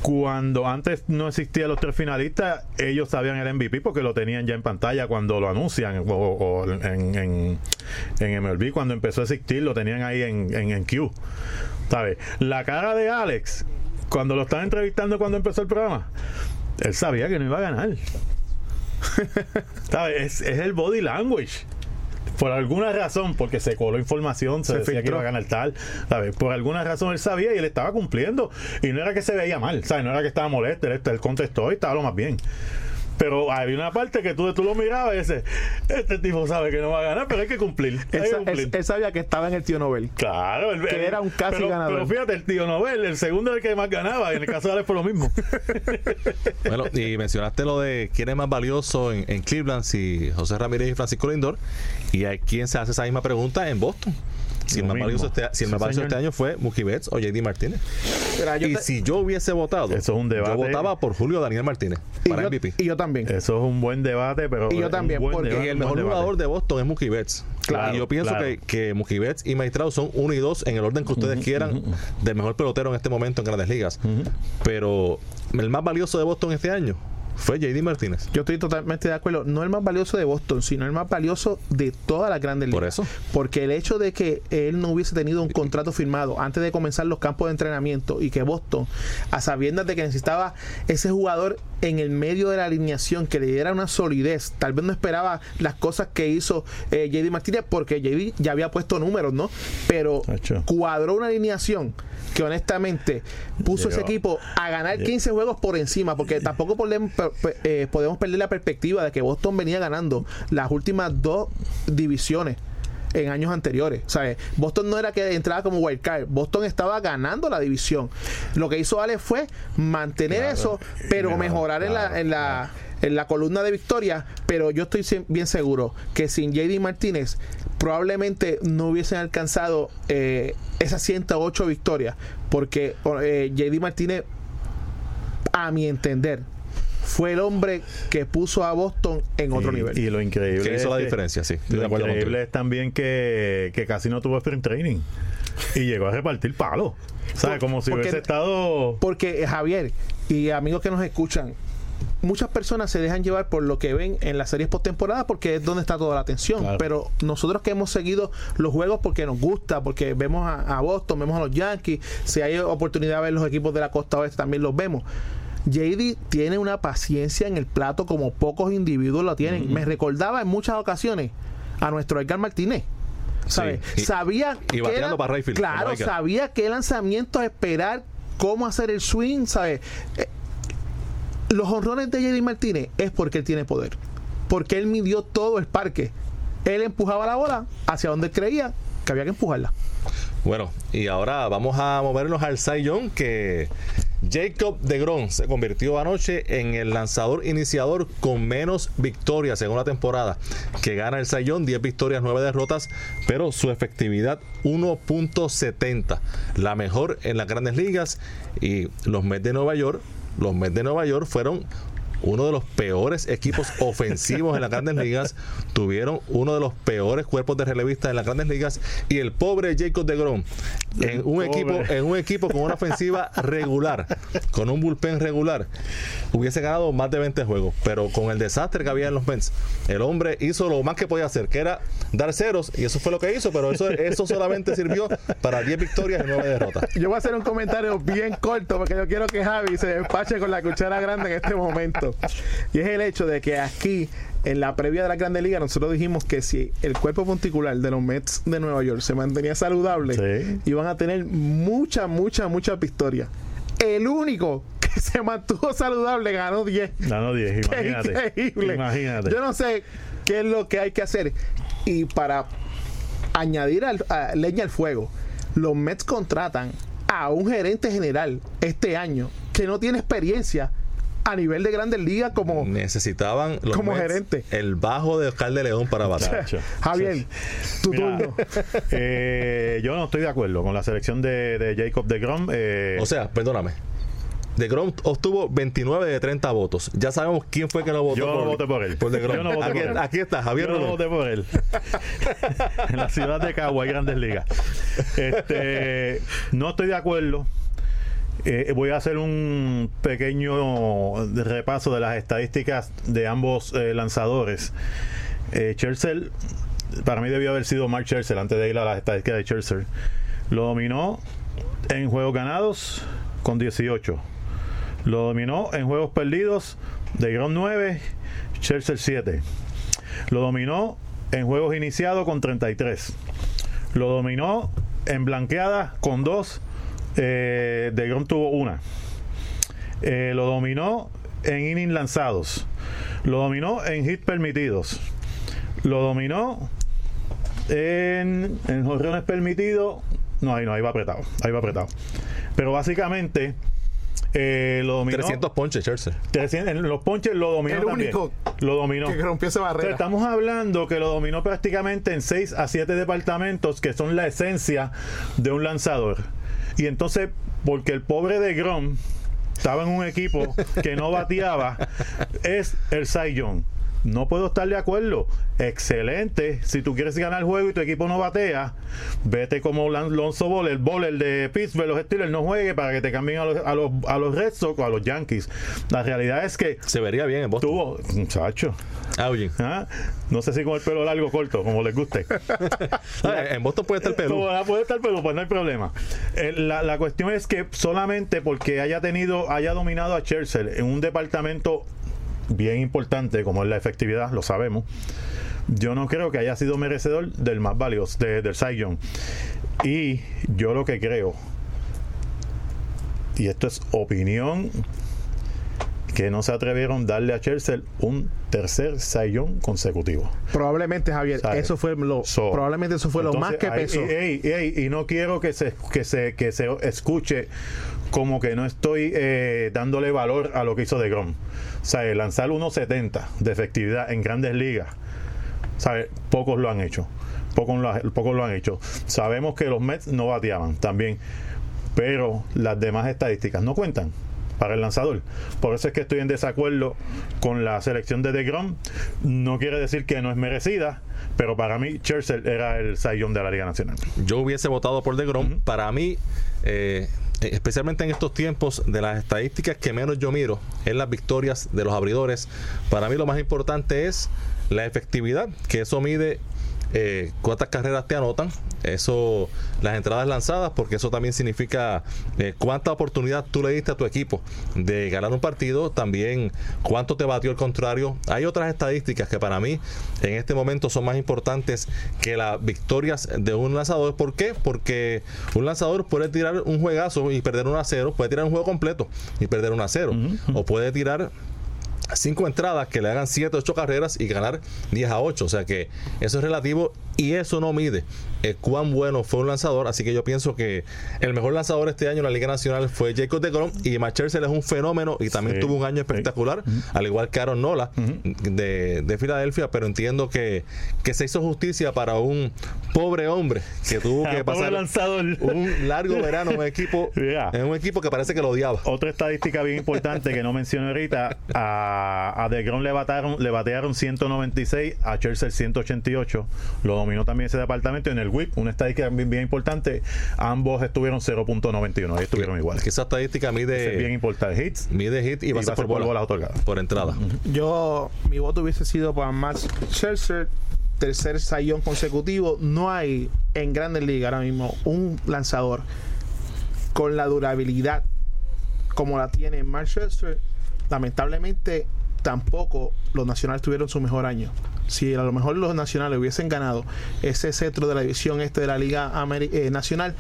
Cuando antes no existían los tres finalistas, ellos sabían el MVP porque lo tenían ya en pantalla cuando lo anuncian o, o en, en, en MLB cuando empezó a existir lo tenían ahí en, en, en Q. ¿Sabes? La cara de Alex cuando lo estaban entrevistando cuando empezó el programa, él sabía que no iba a ganar. ¿Sabes? Es, es el body language. Por alguna razón, porque se coló información, se, Se decía que iba a ganar tal, ¿sabes? Por alguna razón él sabía y él estaba cumpliendo. Y no era que se veía mal, ¿sabes? No era que estaba molesto, él, él contestó y estaba lo más bien. Pero había una parte que tú, tú lo mirabas y dices, este tipo sabe que no va a ganar, pero hay que cumplir. Hay Él, que sa- cumplir. él- él sabía que estaba en el tío Nobel. Claro, el- que el- era un casi pero, ganador. Pero fíjate, el tío Nobel, el segundo era el que más ganaba, y en el caso de Alex fue lo mismo. Bueno, y mencionaste lo de quién es más valioso en, en Cleveland, si José Ramírez y Francisco Lindor. Y hay quien se hace esa misma pregunta en Boston. Si el más valioso este, si el Sí, más valioso señor. este año fue Mookie Betts o JD Martínez. Mira, yo y te- si yo hubiese votado, Eso es un debate. yo votaba por Julio Daniel Martínez y para yo, MVP. y yo también. Eso es un buen debate, pero. Y yo también, porque- debate, el mejor jugador de Boston es Mookie Betts. Claro, y yo pienso claro. que, que Mookie Betts y Maitrao son uno y dos en el orden que ustedes quieran del mejor pelotero en este momento en Grandes Ligas. Pero el más valioso de Boston este año fue JD Martínez. Yo estoy totalmente de acuerdo. No el más valioso de Boston, sino el más valioso de todas las grandes ligas. Por eso. Porque el hecho de que él no hubiese tenido un contrato firmado antes de comenzar los campos de entrenamiento y que Boston, a sabiendas de que necesitaba ese jugador en el medio de la alineación que le diera una solidez, tal vez no esperaba las cosas que hizo eh, JD Martínez porque JD ya había puesto números, ¿no? Pero cuadró una alineación que honestamente puso ese Llegó. equipo a ganar 15 juegos por encima, porque tampoco per- eh, podemos perder la perspectiva de que Boston venía ganando las últimas dos divisiones en años anteriores. ¿sabes? Boston no era que entraba como wild card, Boston estaba ganando la división. Lo que hizo Alex fue mantener Claro. eso, pero Claro, mejorar en la, en la en la columna de victoria, pero yo estoy bien seguro que sin JD Martínez probablemente no hubiesen alcanzado eh, esas 108 victorias, porque eh, JD Martínez, a mi entender, fue el hombre que puso a Boston en otro y, nivel. y lo increíble. Que hizo la es diferencia, sí. Estoy de Lo acuerdo increíble es también que, que casi no tuvo sprint training. Y llegó a repartir palos. ¿Sabes? Como si Porque- hubiese estado. Porque eh, Javier y amigos que nos escuchan, muchas personas se dejan llevar por lo que ven en las series postemporada porque es donde está toda la atención. Claro. Pero nosotros que hemos seguido los juegos porque nos gusta, porque vemos a, a Boston, vemos a los Yankees, si hay oportunidad de ver los equipos de la costa oeste también los vemos. JD tiene una paciencia en el plato como pocos individuos lo tienen. Me recordaba en muchas ocasiones a nuestro Edgar Martínez. ¿Sabes? y- sabía y bateando lan- para Rayfield, Claro, Edgar. sabía qué lanzamientos esperar, cómo hacer el swing, ¿sabes? Eh, los honrones de JD Martínez es porque él tiene poder. Porque él midió todo el parque. Él empujaba la bola hacia donde creía que había que empujarla. Bueno, y ahora vamos a movernos al Cy Young, que Jacob de Gron se convirtió anoche en el lanzador iniciador con menos victorias en una temporada, que gana el Young, 10 victorias, 9 derrotas, pero su efectividad 1.70, la mejor en las grandes ligas, y los Mets de Nueva York, los Mets de Nueva York fueron uno de los peores equipos ofensivos en las grandes ligas, tuvieron uno de los peores cuerpos de relevistas en las grandes ligas y el pobre Jacob de Grom en un Pobre. equipo en un equipo con una ofensiva regular, con un bullpen regular, hubiese ganado más de 20 juegos, pero con el desastre que había en los Mets, el hombre hizo lo más que podía hacer, que era dar ceros y eso fue lo que hizo, pero eso eso solamente sirvió para 10 victorias y 9 derrotas. Yo voy a hacer un comentario bien corto porque yo quiero que Javi se despache con la cuchara grande en este momento. Y es el hecho de que aquí, en la previa de la Grande Liga, nosotros dijimos que si el cuerpo punticular de los Mets de Nueva York se mantenía saludable, Sí. iban a tener muchas, muchas, muchas victorias. El único que se mantuvo saludable ganó 10. Ganó 10, Qué imagínate. increíble. Imagínate. Yo no sé qué es lo que hay que hacer. Y para añadir al- a leña al fuego, los Mets contratan a un gerente general este año que no tiene experiencia a nivel de grandes ligas como Necesitaban los Como Mets gerente. el bajo de Oscar de León para. Chacho. Javier, tu Mira, turno. eh, yo no estoy de acuerdo con la selección de, de Jacob de Grom. eh, O sea, perdóname. De Grom obtuvo 29 de 30 votos. Ya sabemos quién fue que lo votó. Yo no voté por él. Por de Grom. Yo no voté aquí, por él. aquí está, Javier yo no voté por él. en la ciudad de Cagua hay grandes ligas. Este, no estoy de acuerdo. Eh, voy a hacer un pequeño repaso de las estadísticas de ambos eh, lanzadores. Eh, para mí debió haber sido Mark Churchill antes de ir a las estadísticas de Churchill. Lo dominó en juegos ganados con 18. Lo dominó en juegos perdidos de Grom 9, Churchill 7. Lo dominó en juegos iniciados con 33. Lo dominó en blanqueadas con 2. Eh, de Grom tuvo una. Eh, lo dominó en innings lanzados. Lo dominó en hits permitidos. Lo dominó en, en jonrones permitidos. No, ahí no, ahí va apretado. Ahí va apretado. Pero básicamente eh, lo dominó. 300 ponches, Chelsea. 300 en los ponches lo dominó El también. único Lo dominó. que rompió esa O sea, barrera. estamos hablando que lo dominó prácticamente en 6 a 7 departamentos que son la esencia de un lanzador. Y entonces, porque el pobre de Grom estaba en un equipo que no bateaba, es el Cy. No puedo estar de acuerdo. Excelente. Si tú quieres ganar el juego y tu equipo no batea, vete como Lonzo Ball, el bowler de Pittsburgh, los Steelers, no juegue para que te cambien a los, a los, a los Red Sox o a los Yankees. La realidad es que Se vería bien en Boston. tuvo, muchacho, Ah, oye. ¿ah? no sé si con el pelo largo o corto, como les guste. Ah, en Boston puede estar ah, puede estar pero pues no hay problema. Eh, la, la cuestión es que solamente porque haya tenido, haya dominado a Churchill en un departamento bien importante como es la efectividad, lo sabemos. Yo no creo que haya sido merecedor del más valioso, de- del Young. Y yo lo que creo, y esto es opinión, que no se atrevieron a darle a Churchill un tercer Young consecutivo. Probablemente, Javier, eso fue lo, So, probablemente eso fue lo más que pesó. ey, ey, y no quiero que se, que se, que se escuche como que no estoy eh, dándole valor a lo que hizo de Grom. Eh, lanzar 1.70 de efectividad en grandes ligas, ¿sabe? pocos lo han hecho. Pocos lo, ha- pocos lo han hecho. Sabemos que los Mets no bateaban también, pero las demás estadísticas no cuentan para el lanzador. Por eso es que estoy en desacuerdo con la selección de DeGrom. No quiere decir que no es merecida, pero para mí Churchill era el sayón de la Liga Nacional. Yo hubiese votado por DeGrom. Para mí, eh, especialmente en estos tiempos, de las estadísticas que menos yo miro es las victorias de los abridores. Para mí lo más importante es la efectividad, que eso mide eh, cuántas carreras te anotan, eso, las entradas lanzadas, porque eso también significa eh, cuánta oportunidad tú le diste a tu equipo de ganar un partido, también cuánto te batió el contrario. Hay otras estadísticas que para mí en este momento son más importantes que las victorias de un lanzador. ¿Por qué? Porque un lanzador puede tirar un juegazo y perder 1 a 0, puede tirar un juego completo y perder 1 a 0, o puede tirar cinco entradas que le hagan 7, 8 carreras y ganar 10 a 8. O sea que eso es relativo y eso no mide eh, cuán bueno fue un lanzador. Así que yo pienso que el mejor lanzador este año en la Liga Nacional fue Jacob de Grom y Churchill es un fenómeno y también Sí. tuvo un año espectacular, al igual que Aaron Nola de, de Filadelfia. Pero entiendo que, que se hizo justicia para un pobre hombre que tuvo que pasar lanzador. un largo verano en un equipo, Yeah. en un equipo que parece que lo odiaba. Otra estadística bien importante que no mencioné ahorita, a, a DeGrom le batearon, le batearon 196, a Churchill 188. Lo dominó también ese departamento. En el WIP, una estadística bien, bien importante, ambos estuvieron 0.91, ahí estuvieron iguales. Que esa estadística mide, Ese es bien importante. Hits mide hit y, y por bola, bolas otorgadas. por entrada. Yo, mi voto hubiese sido para Max Scherzer, tercer sayón consecutivo. No hay en Grandes Ligas ahora mismo un lanzador con la durabilidad como la tiene Max Scherzer. Lamentablemente, tampoco los nacionales tuvieron su mejor año. Si a lo mejor los nacionales hubiesen ganado ese cetro de la división este de la Liga Ameri- eh, Nacional,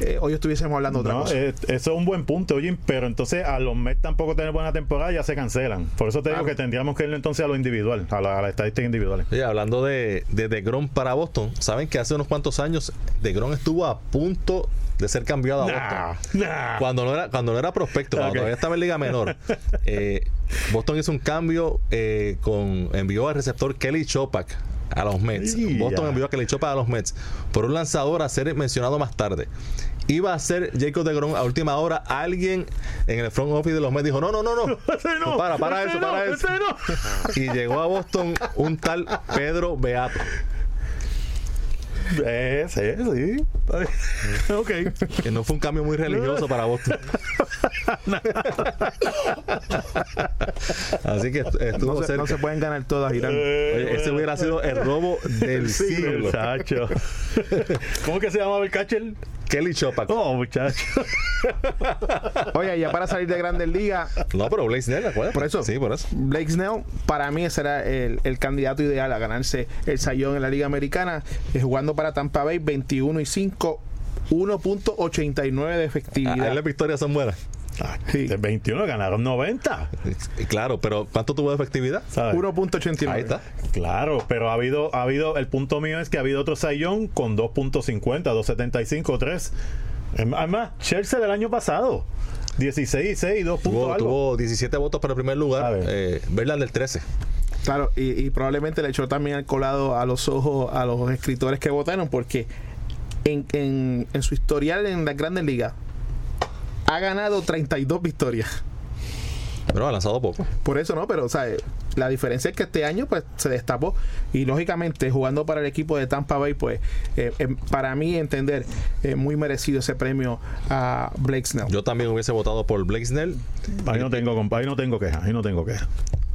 eh, hoy estuviésemos hablando de otra No, cosa. eh, eso es un buen punto, oye, pero entonces a los Mets tampoco tener buena temporada ya se cancelan. Por eso te digo que tendríamos que ir entonces a lo individual, a la, a la estadística individual. Oye, hablando de, de DeGrom para Boston, saben que hace unos cuantos años DeGrom estuvo a punto de ser cambiado a Boston. Nah, nah. Cuando no era, cuando no era prospecto, cuando Ok. todavía estaba en Liga Menor, eh, Boston hizo un cambio eh, con envió al receptor Kelly Chopak a los Mets. Boston envió a Kelly Chopak a los Mets por un lanzador a ser mencionado más tarde. Iba a ser Jacob de Grom a última hora. Alguien en el front office de los Mets dijo: No, no, no, no. No, para, para eso, para eso. Y llegó a Boston un tal Pedro Beato. Eh, sí, sí. ok. Que no fue un cambio muy religioso para Boston. Así que estu- estuvo No se, cerca. no se pueden ganar todas, Irán. Oye, ese hubiera sido el robo del siglo. Muchacho. ¿Cómo que se llamaba el catcher? Kelly Chopak. Oh, muchacho. Oye, ya para salir de Grandes Ligas, No, pero Blaze Snell. Por eso. Sí, por eso. Blake Snell, para mí ese era el, el candidato ideal a ganarse el sayón en la Liga Americana, eh, jugando para Tampa Bay 21 y 5, 1.89 de Ahí efectividad. las victorias son buenas. Sí. De 21 ganaron 90. Y Claro, pero ¿cuánto tuvo de efectividad? ¿sabes? 1.89. Ahí está. Claro, pero ha habido, ha habido, el punto mío es que ha habido otro sayón con 2.50, 2.75, 3. Además, Chelsea del año pasado, 16 y 6, 2 puntos Tuvo, algo. tuvo 17 votos para el primer lugar. Eh, Verlander 13. Claro, y, y probablemente le echó también el colado a los ojos a los escritores que votaron, porque en, en, en su historial en las grandes ligas ha ganado 32 victorias. Pero ha lanzado poco. Por eso no, pero o sea, la diferencia es que este año pues se destapó y lógicamente jugando para el equipo de Tampa Bay pues eh, eh, para mí entender eh, muy merecido ese premio a Blake Snell. Yo también hubiese votado por Blake Snell. Ahí no tengo, compa, ahí no tengo queja, ahí no tengo queja.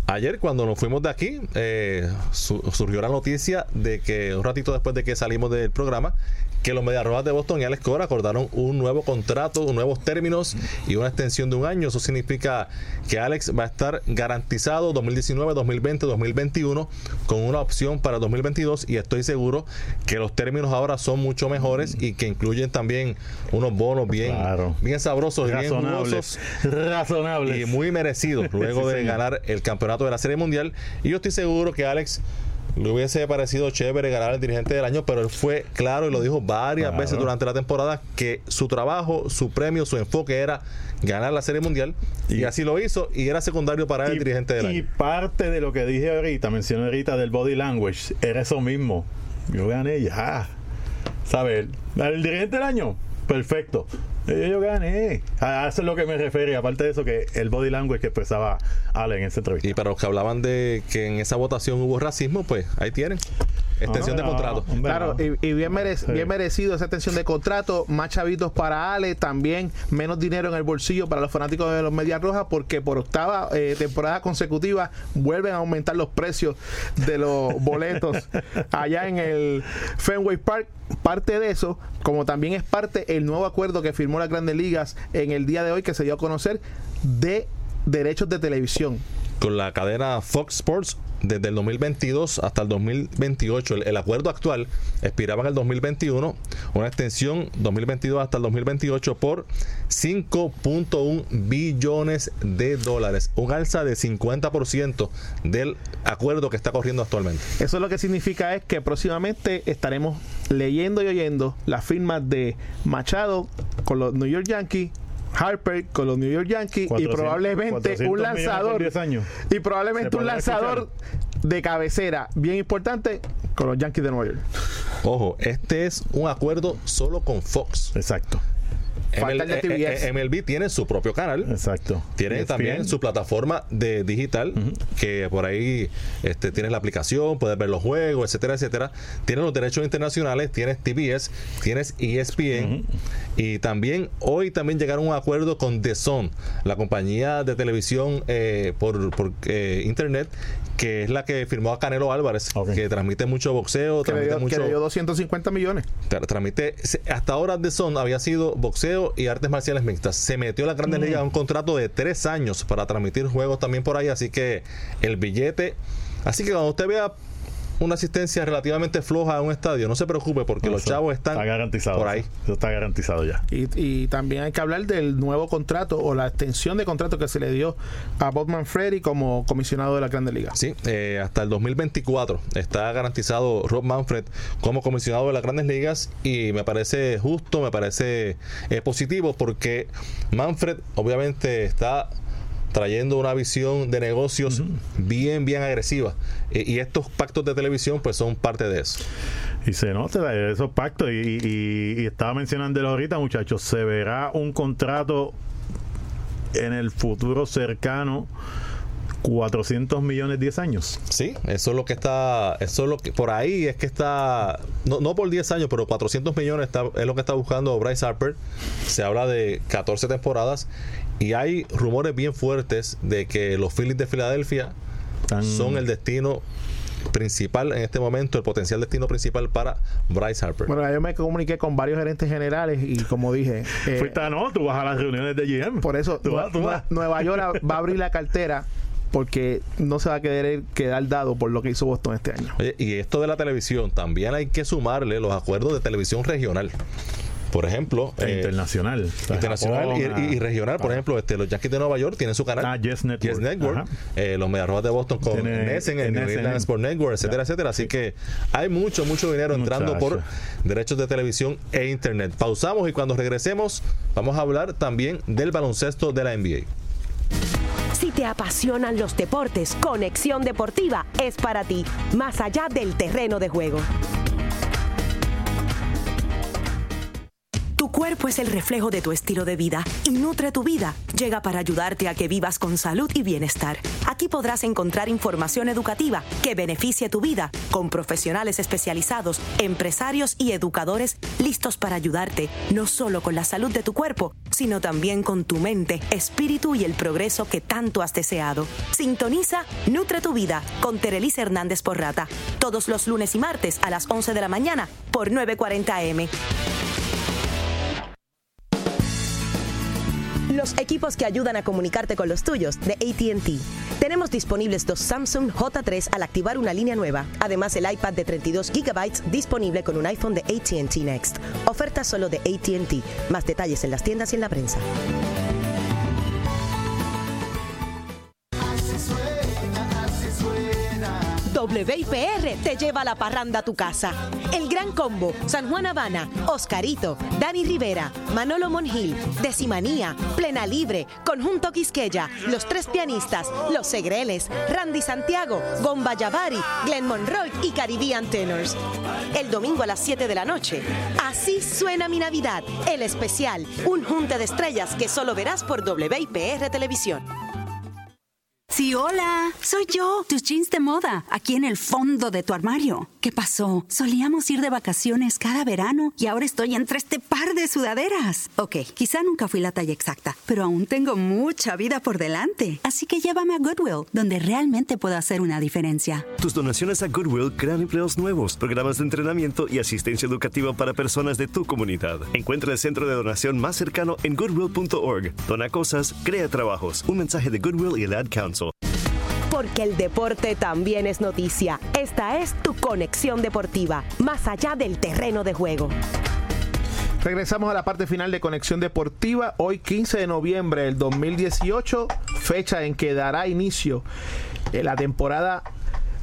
Ayer cuando nos fuimos de aquí eh, su- surgió la noticia de que un ratito después de que salimos del programa que los Mediarrojas de Boston y Alex Cora acordaron un nuevo contrato, nuevos términos y una extensión de un año. Eso significa que Alex va a estar garantizado 2019, 2020, 2021 con una opción para 2022 y estoy seguro que los términos ahora son mucho mejores y que incluyen también unos bonos bien, Claro. bien sabrosos, bien Razonables. jugosos Razonables. y muy merecido luego Sí, de señor. ganar el campeonato de la Serie Mundial. Y yo estoy seguro que Alex le hubiese parecido chévere ganar el dirigente del año, pero él fue claro y lo dijo varias Claro. veces durante la temporada que su trabajo, su premio, su enfoque era ganar la Serie Mundial y, Y- así lo hizo y era secundario para él el dirigente del y año. parte de lo que dije ahorita, mencioné ahorita del body language, era eso mismo. Yo gané ya. ¿Sabes? El dirigente del año, perfecto. Yo gané. A eso es lo que me refiere. Aparte de eso, que el body language que expresaba Ale en esa entrevista. Y para los que hablaban de que en esa votación hubo racismo, pues ahí tienen. Extensión No, de contrato. Claro, y, y bien, mere- Sí. bien merecido esa extensión de contrato, más chavitos para Ale, también menos dinero en el bolsillo para los fanáticos de los Medias Rojas, porque por octava eh, temporada consecutiva vuelven a aumentar los precios de los boletos allá en el Fenway Park. Parte de eso, como también es parte el nuevo acuerdo que firmó Grandes Ligas en el día de hoy, que se dio a conocer de derechos de televisión. con la cadena Fox Sports desde el 2022 hasta el 2028. El, acuerdo actual expiraba en el 2021, una extensión 2022 hasta el 2028 por 5.1 billones de dólares, un alza de 50% del acuerdo que está corriendo actualmente. Eso lo que significa es que próximamente estaremos leyendo y oyendo las firmas de Machado con los New York Yankees, Harper con los New York Yankees y 400 probablemente 400 un lanzador 10 años. y probablemente un lanzador de cabecera bien importante con los Yankees de Nueva York. Ojo, este es un acuerdo solo con Fox. Exacto. Falta el de ML- TBS. eh, eh, MLB tiene su propio canal. Exacto. Tiene ESPN. también su plataforma de digital, que por ahí este, tienes la aplicación, puedes ver los juegos, etcétera, etcétera. Tienes los derechos internacionales, tienes TBS, tienes ESPN. Y también, hoy también llegaron a un acuerdo con The Zone, la compañía de televisión eh, por, por, eh, internet, que es la que firmó a Canelo Álvarez, que transmite mucho boxeo, Que le, transmite dio, que mucho... le dio 250 millones. Tra- Transmite, hasta ahora The Zone había sido boxeo y artes marciales mixtas. Se metió en la Grandes Ligas un contrato de tres años para transmitir juegos también por ahí, así que el billete. Así que cuando usted vea una asistencia relativamente floja a un estadio, no se preocupe porque los chavos están está garantizado. por ahí. Eso, está garantizado ya. Y, y también hay que hablar del nuevo contrato o la extensión de contrato que se le dio a Bob Manfredi como comisionado de la Grandes Ligas. Sí, eh, hasta el 2024 está garantizado Rob Manfred como comisionado de las grandes ligas y me parece justo, me parece eh, positivo porque Manfred obviamente está trayendo una visión de negocios bien, bien agresiva Eh, y estos pactos de televisión pues son parte de eso. Y se nota esos pactos. Y, y- y estaba mencionándolo ahorita, muchachos. Se verá un contrato en el futuro cercano. 400 millones 10 años. Sí, eso es lo que está, eso es lo que por ahí es que está, no, no por 10 años, pero 400 millones está- es lo que está buscando Bryce Harper. Se habla de 14 temporadas y hay rumores bien fuertes de que los Phillies de Filadelfia Tan- son el destino principal en este momento, el potencial destino principal para Bryce Harper. Bueno, yo me comuniqué con varios gerentes generales y como dije, eh, Fuiste a no, tú vas a las reuniones de GM. por eso Tú vas, tú Nue- vas. Nueva York va a abrir la cartera porque no se va a querer quedar dado por lo que hizo Boston este año. Oye, y esto de la televisión, también hay que sumarle los acuerdos de televisión regional. Por ejemplo, E eh, internacional. O sea, internacional y- Japón, y, y regional. Por ah, ejemplo, este, los Yankees de Nueva York tienen su canal. Ah, Yes Network. Network. Ajá. Eh, los Mediarrojas de Boston con Nessen, el New. England Sport Network, etcétera, etcétera. Así que hay mucho, mucho dinero entrando por derechos de televisión e internet. Pausamos y cuando regresemos vamos a hablar también del baloncesto de la NBA. Si te apasionan los deportes, Conexión Deportiva es para ti, más allá del terreno de juego. Tu cuerpo es el reflejo de tu estilo de vida y Nutre tu vida llega para ayudarte a que vivas con salud y bienestar. Aquí podrás encontrar información educativa que beneficie tu vida con profesionales especializados, empresarios y educadores listos para ayudarte no solo con la salud de tu cuerpo, sino también con tu mente, espíritu y el progreso que tanto has deseado. Sintoniza Nutre tu vida con Terelis Hernández Porrata todos los lunes y martes a las 11 de la mañana por 940M. Los equipos que ayudan a comunicarte con los tuyos de ATT. Tenemos disponibles dos Samsung J3 al activar una línea nueva. Además, el iPad de 32 GB disponible con un iPhone de ATT Next. Oferta solo de ATT. Más detalles en las tiendas y en la prensa. WIPR te lleva la parranda a tu casa. El Gran Combo, San Juan Habana, Oscarito, Dani Rivera, Manolo Monjil, Decimanía, Plena Libre, Conjunto Quisqueya, Los Tres Pianistas, Los Segreles, Randy Santiago, Gomba Yavari, Glenn Monroy y Caribbean Tenors. El domingo a las 7 de la noche. Así suena mi Navidad, el especial, un junte de estrellas que solo verás por WIPR Televisión. Sí, hola, soy yo, tus jeans de moda, aquí en el fondo de tu armario. ¿Qué pasó? Solíamos ir de vacaciones cada verano y ahora estoy entre este par de sudaderas. Ok, quizá nunca fui la talla exacta, pero aún tengo mucha vida por delante. Así que llévame a Goodwill, donde realmente puedo hacer una diferencia. Tus donaciones a Goodwill crean empleos nuevos, programas de entrenamiento y asistencia educativa para personas de tu comunidad. Encuentra el centro de donación más cercano en goodwill.org. Dona cosas, crea trabajos. Un mensaje de Goodwill y el Ad Council. Porque el deporte también es noticia. Esta es tu conexión deportiva, más allá del terreno de juego. Regresamos a la parte final de Conexión Deportiva. Hoy 15 de noviembre del 2018, fecha en que dará inicio eh, la temporada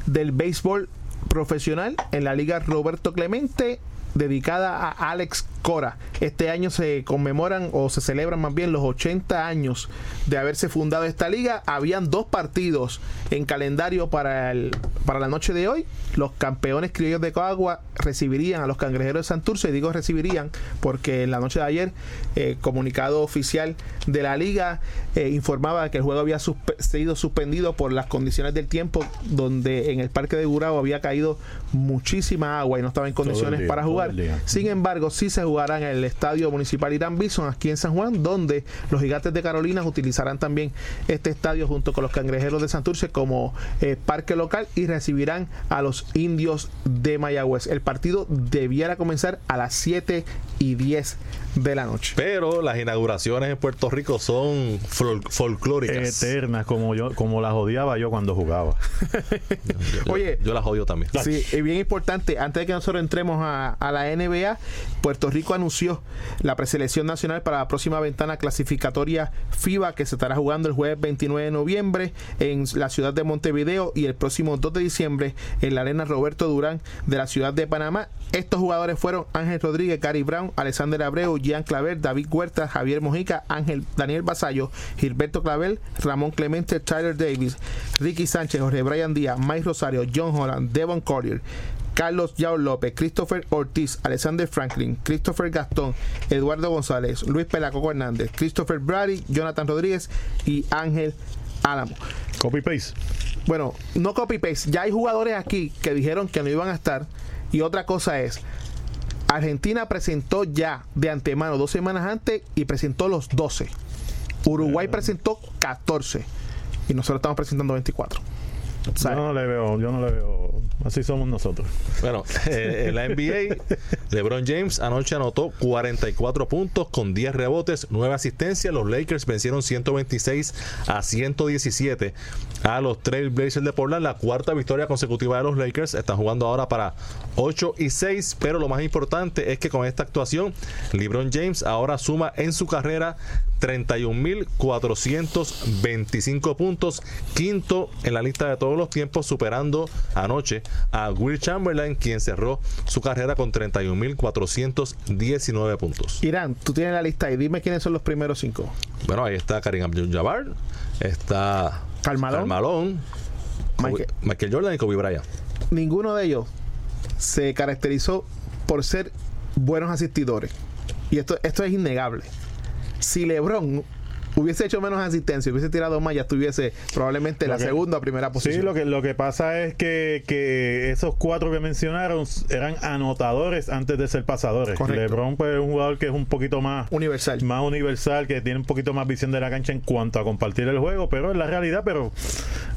del béisbol profesional en la Liga Roberto Clemente dedicada a Alex Cora. Este año se conmemoran o se celebran más bien los 80 años de haberse fundado esta liga. Habían dos partidos en calendario para, el, para la noche de hoy. Los campeones criollos de Coagua recibirían a los cangrejeros de Santurce. Y digo recibirían porque en la noche de ayer, eh, comunicado oficial de la liga eh, informaba que el juego había suspe sido suspendido por las condiciones del tiempo, donde en el parque de Gurao había caído muchísima agua y no estaba en condiciones día, para jugar. Sin embargo, sí se jugará en el Estadio Municipal Irán Bison, aquí en San Juan, donde los gigantes de Carolina utilizarán también este estadio junto con los cangrejeros de Santurce como eh, parque local y recibirán a los indios de Mayagüez. El partido debiera comenzar a las 7 y 10 de la noche. Pero las inauguraciones en Puerto Rico son fol- folclóricas. Eternas, como yo, como las odiaba yo cuando jugaba. Yo- Oye. yo las odio también. Sí, es bien importante, antes de que nosotros entremos a, a la NBA, Puerto Rico anunció la preselección nacional para la próxima ventana clasificatoria FIBA que se estará jugando el jueves 29 de noviembre en la ciudad de Montevideo y el próximo 2 de diciembre en la arena Roberto Durán de la ciudad de Panamá. Estos jugadores fueron Ángel Rodríguez, Gary Brown, Alexander Abreu, Jean Claver, David Huerta, Javier Mojica, Ángel Daniel Basallo, Gilberto Clavel, Ramón Clemente, Tyler Davis, Ricky Sánchez, Jorge Brian Díaz, Mike Rosario, John Holland, Devon Collier, Carlos Yao López, Christopher Ortiz, Alexander Franklin, Christopher Gastón, Eduardo González, Luis Pelacoco Hernández, Christopher Brady, Jonathan Rodríguez y Ángel Álamo. Copy paste. Bueno, no copy paste. Ya hay jugadores aquí que dijeron que no iban a estar. Y otra cosa es, Argentina presentó ya de antemano dos semanas antes y presentó los 12. Uruguay presentó 14. Y nosotros estamos presentando 24. Yo no le veo, yo no le veo. Así somos nosotros. Bueno, eh, en la NBA, LeBron James anoche anotó 44 puntos con 10 rebotes, 9 asistencias. Los Lakers vencieron 126 a 117 a los Trail Blazers de Portland. La cuarta victoria consecutiva de los Lakers. Están jugando ahora para 8 y 6. Pero lo más importante es que con esta actuación, LeBron James ahora suma en su carrera 31.425 puntos, quinto en la lista de todos los tiempos, superando anoche a Will Chamberlain, quien cerró su carrera con 31.419 puntos. Irán, tú tienes la lista y dime quiénes son los primeros cinco. Bueno, ahí está Karim Abdul-Jabbar, está. Carmalón, Kobe- Michael- Michael Jordan y Kobe Bryant. Ninguno de ellos se caracterizó por ser buenos asistidores. y esto, esto es innegable. Si LeBron hubiese hecho menos asistencia, hubiese tirado más, ya estuviese probablemente en la que- segunda o primera posición. Sí, lo que, lo que pasa es que, que esos cuatro que mencionaron eran anotadores antes de ser pasadores. Correcto. LeBron pues, es un jugador que es un poquito más Universal. más universal, que tiene un poquito más visión de la cancha en cuanto a compartir el juego, pero es la realidad, pero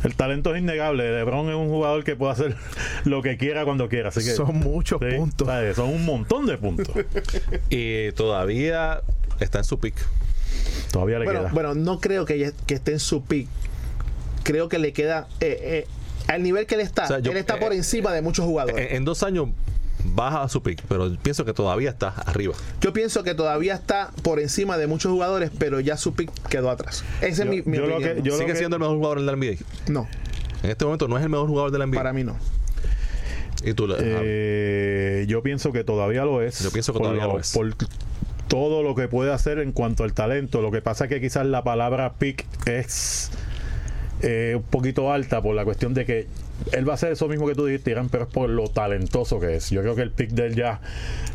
el talento es innegable. LeBron es un jugador que puede hacer lo que quiera cuando quiera. Así que, Son muchos sí, puntos. ¿sabes? Son un montón de puntos. Y todavía está en su pick. Todavía le Bueno, queda. bueno, no creo que, esté en su pick. Creo que le queda. eh, eh, al nivel que él está, O sea, yo- él está eh, por encima de muchos jugadores. En, en dos años baja a su pick, pero pienso que todavía está arriba. Yo pienso que todavía está por encima de muchos jugadores, pero ya su pick quedó atrás. Yo- es mi, mi yo lo opinión. que- yo- Sigue que- siendo el mejor jugador de la NBA. No, En este momento no es el mejor jugador de la NBA. para mí no. Y tú, Eh, yo pienso que todavía lo es. Yo pienso que todavía lo- lo es. Por todo lo que puede hacer en cuanto al talento. Lo que pasa es que quizás la palabra pick es eh, un poquito alta por la cuestión de que él va a hacer eso mismo que tú dijiste, Irán, pero es por lo talentoso que es. Yo creo que el pick de él ya,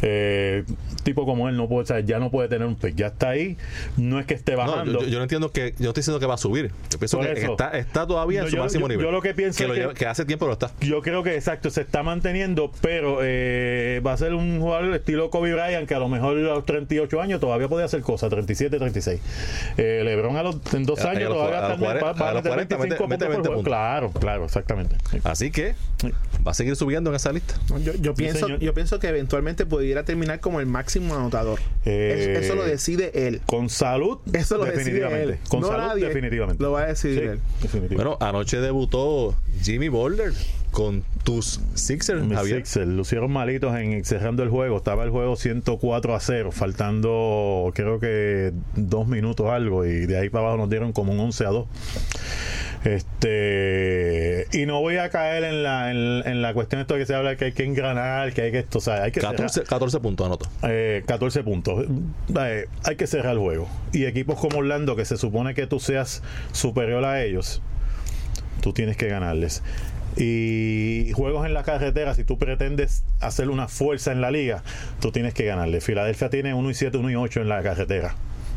eh, tipo como él, no puede, o sea, ya no puede tener un pick. Ya está ahí. No es que esté no, bajando. yo, yo no entiendo que. Yo no estoy diciendo que va a subir. Yo pienso Por que eso. está, está todavía en su yo- máximo yo- nivel. yo lo que pienso lo es que- lleva- que hace tiempo lo está. Yo creo que exacto, se está manteniendo, pero eh, va a ser un jugador estilo Kobe Bryant que a lo mejor a los 38 años todavía puede hacer cosas, 37, 36. Eh, LeBron a los, en dos A- a años los todavía a los está- va- 40, va a a los meter 40 mete- 25 mete puntos por 20 juego. puntos. Claro, claro, exactamente. Sí. Así que va a seguir subiendo en esa lista. Yo, yo pienso, yo pienso que eventualmente pudiera terminar como el máximo anotador. Eh, eso, eso lo decide él. Con salud, Eso lo decide definitivamente. él. Con No salud, nadie definitivamente. Lo va a decidir Sí, él. definitivamente. Bueno, anoche debutó Jimmy Boulder con tus Sixers, Mis Javier. Sixers lucieron malitos en cerrando el juego. Estaba el juego 104 a 0, faltando creo que dos minutos algo. Y de ahí para abajo nos dieron como un 11 a 2. Este y no voy a caer en la, en, en la cuestión esto que se habla que hay que engranar, que hay que esto, o sea, hay que cerrar. 14, 14 puntos anotó. Eh, 14 puntos. Eh, hay que cerrar el juego. Y equipos como Orlando, que se supone que tú seas superior a ellos, tú tienes que ganarles. Y juegos en la carretera, si tú pretendes hacer una fuerza en la liga, tú tienes que ganarle. Filadelfia tiene 1 y 7, 1 y 8 en la carretera,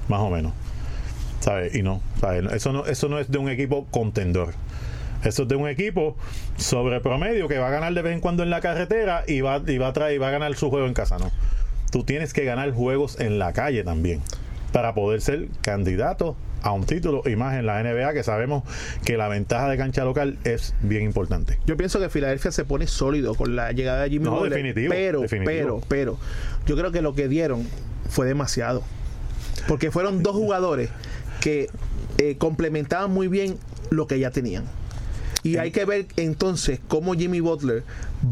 más o menos. ¿Sabes? Y no, ¿sabes? Eso no, eso no es de un equipo contendor. Eso es de un equipo sobre promedio que va a ganar de vez en cuando en la carretera y va, y va a traer, y va a ganar su juego en casa, ¿no? Tú tienes que ganar juegos en la calle también para poder ser candidato a un título y más en la NBA que sabemos que la ventaja de cancha local es bien importante. Yo pienso que Filadelfia se pone sólido con la llegada de Jimmy No, Butler. definitivo, pero, definitivo. pero, pero, yo creo que lo que dieron fue demasiado. Porque fueron dos jugadores que eh, complementaban muy bien lo que ya tenían. Y hay que ver entonces cómo Jimmy Butler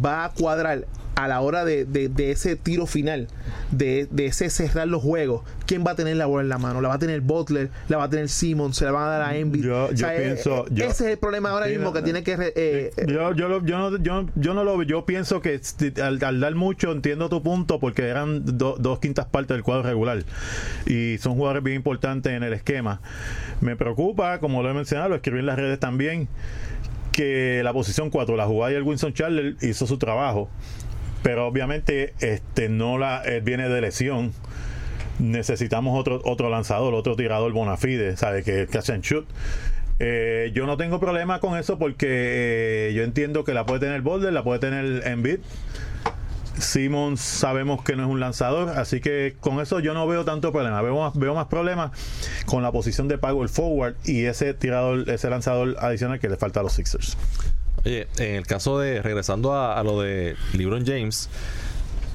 va a cuadrar a la hora de, de- de ese tiro final, de, de ese cerrar los juegos. ¿Quién va a tener la bola en la mano? ¿La va a tener Butler? ¿La va a tener Simmons? ¿Se la van a dar a Embiid? Yo- yo eh, pienso- eh, yo- ese es el problema ahora mismo no, que no. tiene que... re- eh, eh, Yo, yo, lo- yo, no, yo, yo no lo yo pienso que al, al dar mucho entiendo tu punto porque eran do- dos quintas partes del cuadro regular y son jugadores bien importantes en el esquema. Me preocupa, como lo he mencionado, lo escribí en las redes también, que la posición 4, la jugada y el Winston Charles hizo su trabajo, pero obviamente este no la él viene de lesión. Necesitamos otro otro lanzador, otro tirador bona fide, ¿sabe? Que catch and shoot. Eh, yo no tengo problema con eso porque eh, yo entiendo que la puede tener Boulder, la puede tener Embiid. Simmons sabemos que no es un lanzador, así que con eso yo no veo tanto problema. Veo más, veo más problemas con la posición de pago el forward y ese tirador, ese lanzador adicional que le falta a los Sixers. Oye, en el caso de, regresando a, lo de LeBron James,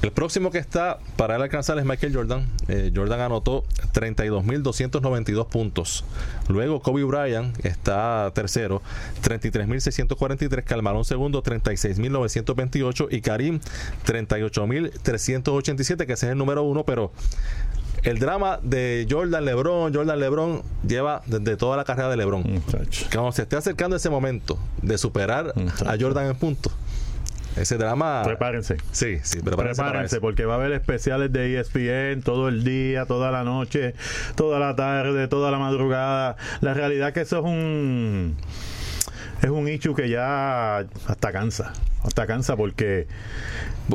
el próximo que está para él alcanzar es Michael Jordan. Eh, Jordan anotó 32.292 puntos. Luego Kobe Bryant está tercero, 33.643. Calmarón segundo, 36.928. Y Karim, 38.387, que ese es el número uno, pero el drama de Jordan LeBron, Jordan LeBron lleva desde toda la carrera de LeBron. Muchacho. Cuando se esté acercando ese momento de superar a Jordan en punto, ese drama. Prepárense. Sí, sí, prepárense. Prepárense porque va a haber especiales de ESPN todo el día, toda la noche, toda la tarde, toda la madrugada. La realidad que eso es un es un issue que ya hasta cansa. Hasta cansa porque.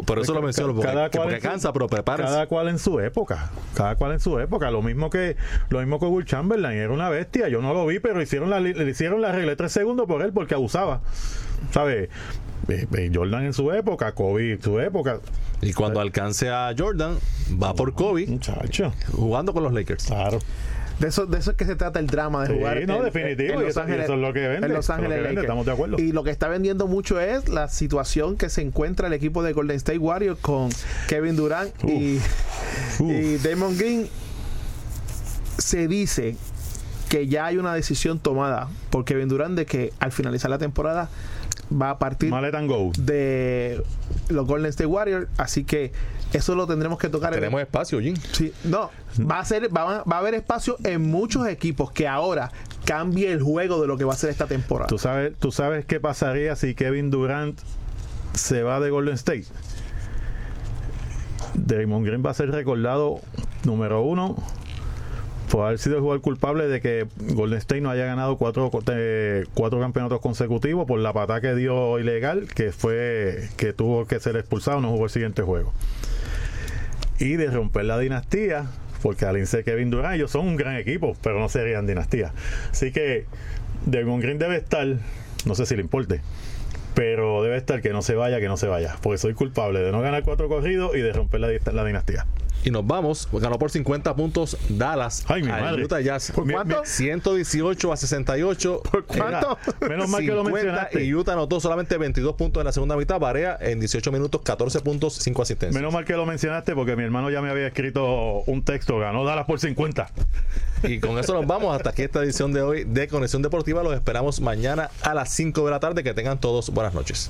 Por eso lo menciono, porque, Cada cual porque en su- cansa, pero prepárese. Cada cual en su época. Cada cual en su época. Lo mismo que lo mismo que Will Chamberlain. Era una bestia. Yo no lo vi, pero hicieron la, le hicieron la regla de tres segundos por él porque abusaba. ¿Sabes? Eh, eh, Jordan en su época, Kobe en su época. Y cuando alcance a Jordan, va por Kobe Muchacho. jugando con los Lakers. Claro. De eso, de eso es que se trata el drama de Sí, jugar. no, definitivo, y eso- y eso es lo que vende, En Los Ángeles vende, estamos de acuerdo. Y lo que está vendiendo mucho es la situación que se encuentra el equipo de Golden State Warriors con Kevin Durant y, y Damon Green. Se dice que ya hay una decisión tomada por Kevin Durant de que al finalizar la temporada va a partir go. de los Golden State Warriors. Así que eso lo tendremos que tocar en- Tenemos espacio, Jim. Sí, no, va a ser, va, a- va a haber espacio en muchos equipos que ahora cambie el juego de lo que va a ser esta temporada. ¿Tú sabes, ¿Tú sabes qué pasaría si Kevin Durant se va de Golden State? Draymond Green va a ser recordado, número uno, por haber sido el jugador culpable de que Golden State no haya ganado cuatro, eh, cuatro campeonatos consecutivos por la patada que dio ilegal, que fue que tuvo que ser expulsado, no jugó el siguiente juego. Y de romper la dinastía, porque al ser Kevin Durant, ellos son un gran equipo, pero no serían dinastía. Así que Draymond Green debe estar, no sé si le importe, pero debe estar que no se vaya, que no se vaya, porque soy culpable de no ganar cuatro corridos y de romper la dinastía. Y nos vamos. Ganó por 50 puntos Dallas. Ay, mi madre. Utah Jazz. ¿Por cuánto? 118 a 68. ¿Por cuánto? Menos mal que lo 50, mencionaste. y Utah anotó solamente 22 puntos en la segunda mitad. Varea en 18 minutos, 14 puntos, 5 asistencias. Menos mal que lo mencionaste porque mi hermano ya me había escrito un texto, ganó Dallas por 50. Y con eso nos vamos hasta aquí esta edición de hoy de Conexión Deportiva. Los esperamos mañana a las 5 de la tarde. Que tengan todos buenas noches.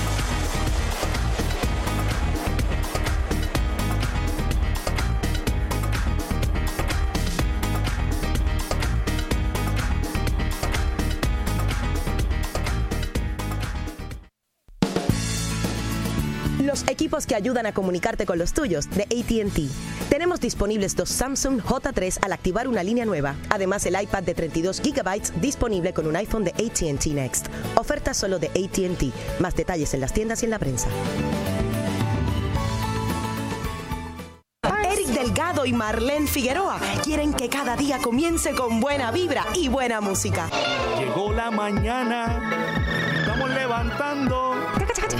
Equipos que ayudan a comunicarte con los tuyos de ATT. Tenemos disponibles dos Samsung J3 al activar una línea nueva. Además, el iPad de 32 GB disponible con un iPhone de ATT Next. Oferta solo de ATT. Más detalles en las tiendas y en la prensa. Eric Delgado y Marlene Figueroa quieren que cada día comience con buena vibra y buena música. Llegó la mañana, estamos levantando.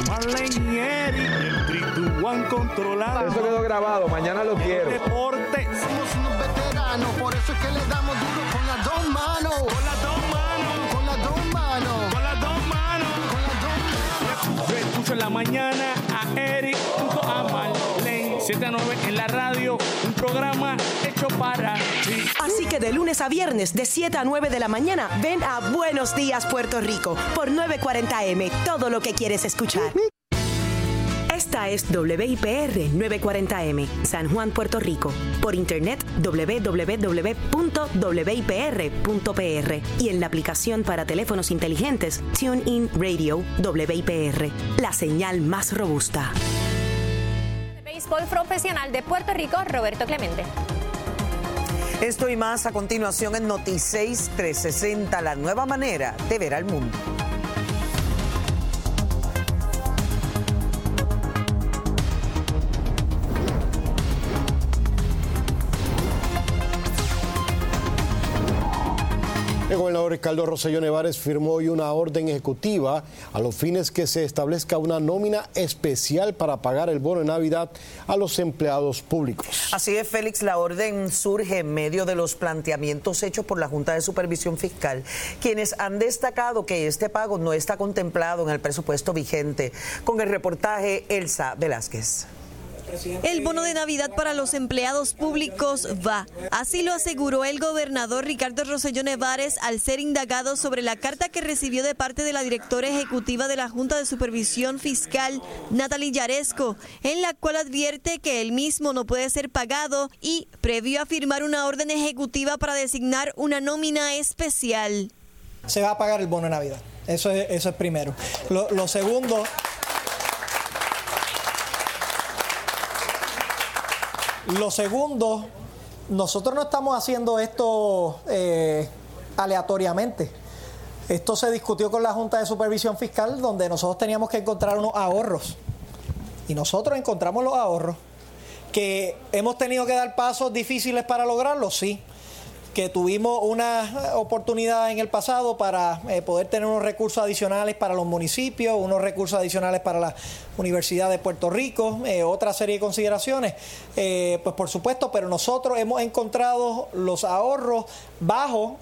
Marlene y Eric, el 3 1 controlando. Eso quedó grabado, mañana lo quiero. Deporte Somos unos veteranos, por eso es que le damos duro con las dos manos. con las dos manos, Con las dos manos. con las dos manos. Con las dos manos. Yo escucho en la mañana a Eric junto a Marlene. 7 a 9 en la radio, un programa hecho para ti. Así que de lunes a viernes, de 7 a 9 de la mañana, ven a Buenos Días Puerto Rico por 940M, todo lo que quieres escuchar. Esta es WIPR 940M, San Juan, Puerto Rico. Por internet www.wipr.pr y en la aplicación para teléfonos inteligentes TuneIn Radio WIPR, la señal más robusta. Béisbol profesional de Puerto Rico, Roberto Clemente. Esto y más a continuación en Noticias 360, la nueva manera de ver al mundo. Gobernador Ricardo Rosselló Nevares firmó hoy una orden ejecutiva a los fines que se establezca una nómina especial para pagar el bono de Navidad a los empleados públicos. Así es, Félix, la orden surge en medio de los planteamientos hechos por la Junta de Supervisión Fiscal, quienes han destacado que este pago no está contemplado en el presupuesto vigente. Con el reportaje Elsa Velázquez. El bono de Navidad para los empleados públicos va. Así lo aseguró el gobernador Ricardo Rosselló Nevares al ser indagado sobre la carta que recibió de parte de la directora ejecutiva de la Junta de Supervisión Fiscal, Natalie Yaresco, en la cual advierte que el mismo no puede ser pagado y previó a firmar una orden ejecutiva para designar una nómina especial. se va a pagar el bono de Navidad. Eso es, eso es primero. Lo, lo segundo... Lo segundo, nosotros no estamos haciendo esto eh, aleatoriamente. Esto se discutió con la Junta de Supervisión Fiscal, donde nosotros teníamos que encontrar unos ahorros. Y nosotros encontramos los ahorros. Que hemos tenido que dar pasos difíciles para lograrlo, sí que tuvimos una oportunidad en el pasado para eh, poder tener unos recursos adicionales para los municipios, unos recursos adicionales para la Universidad de Puerto Rico, eh, otra serie de consideraciones, eh, pues por supuesto, pero nosotros hemos encontrado los ahorros bajo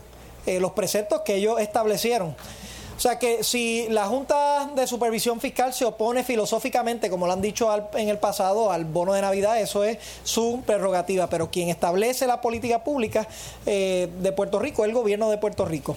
los preceptos que ellos establecieron. O sea que si la Junta de Supervisión Fiscal se opone filosóficamente, como lo han dicho en el pasado, al bono de Navidad, eso es su prerrogativa. Pero quien establece la política pública de Puerto Rico es el gobierno de Puerto Rico.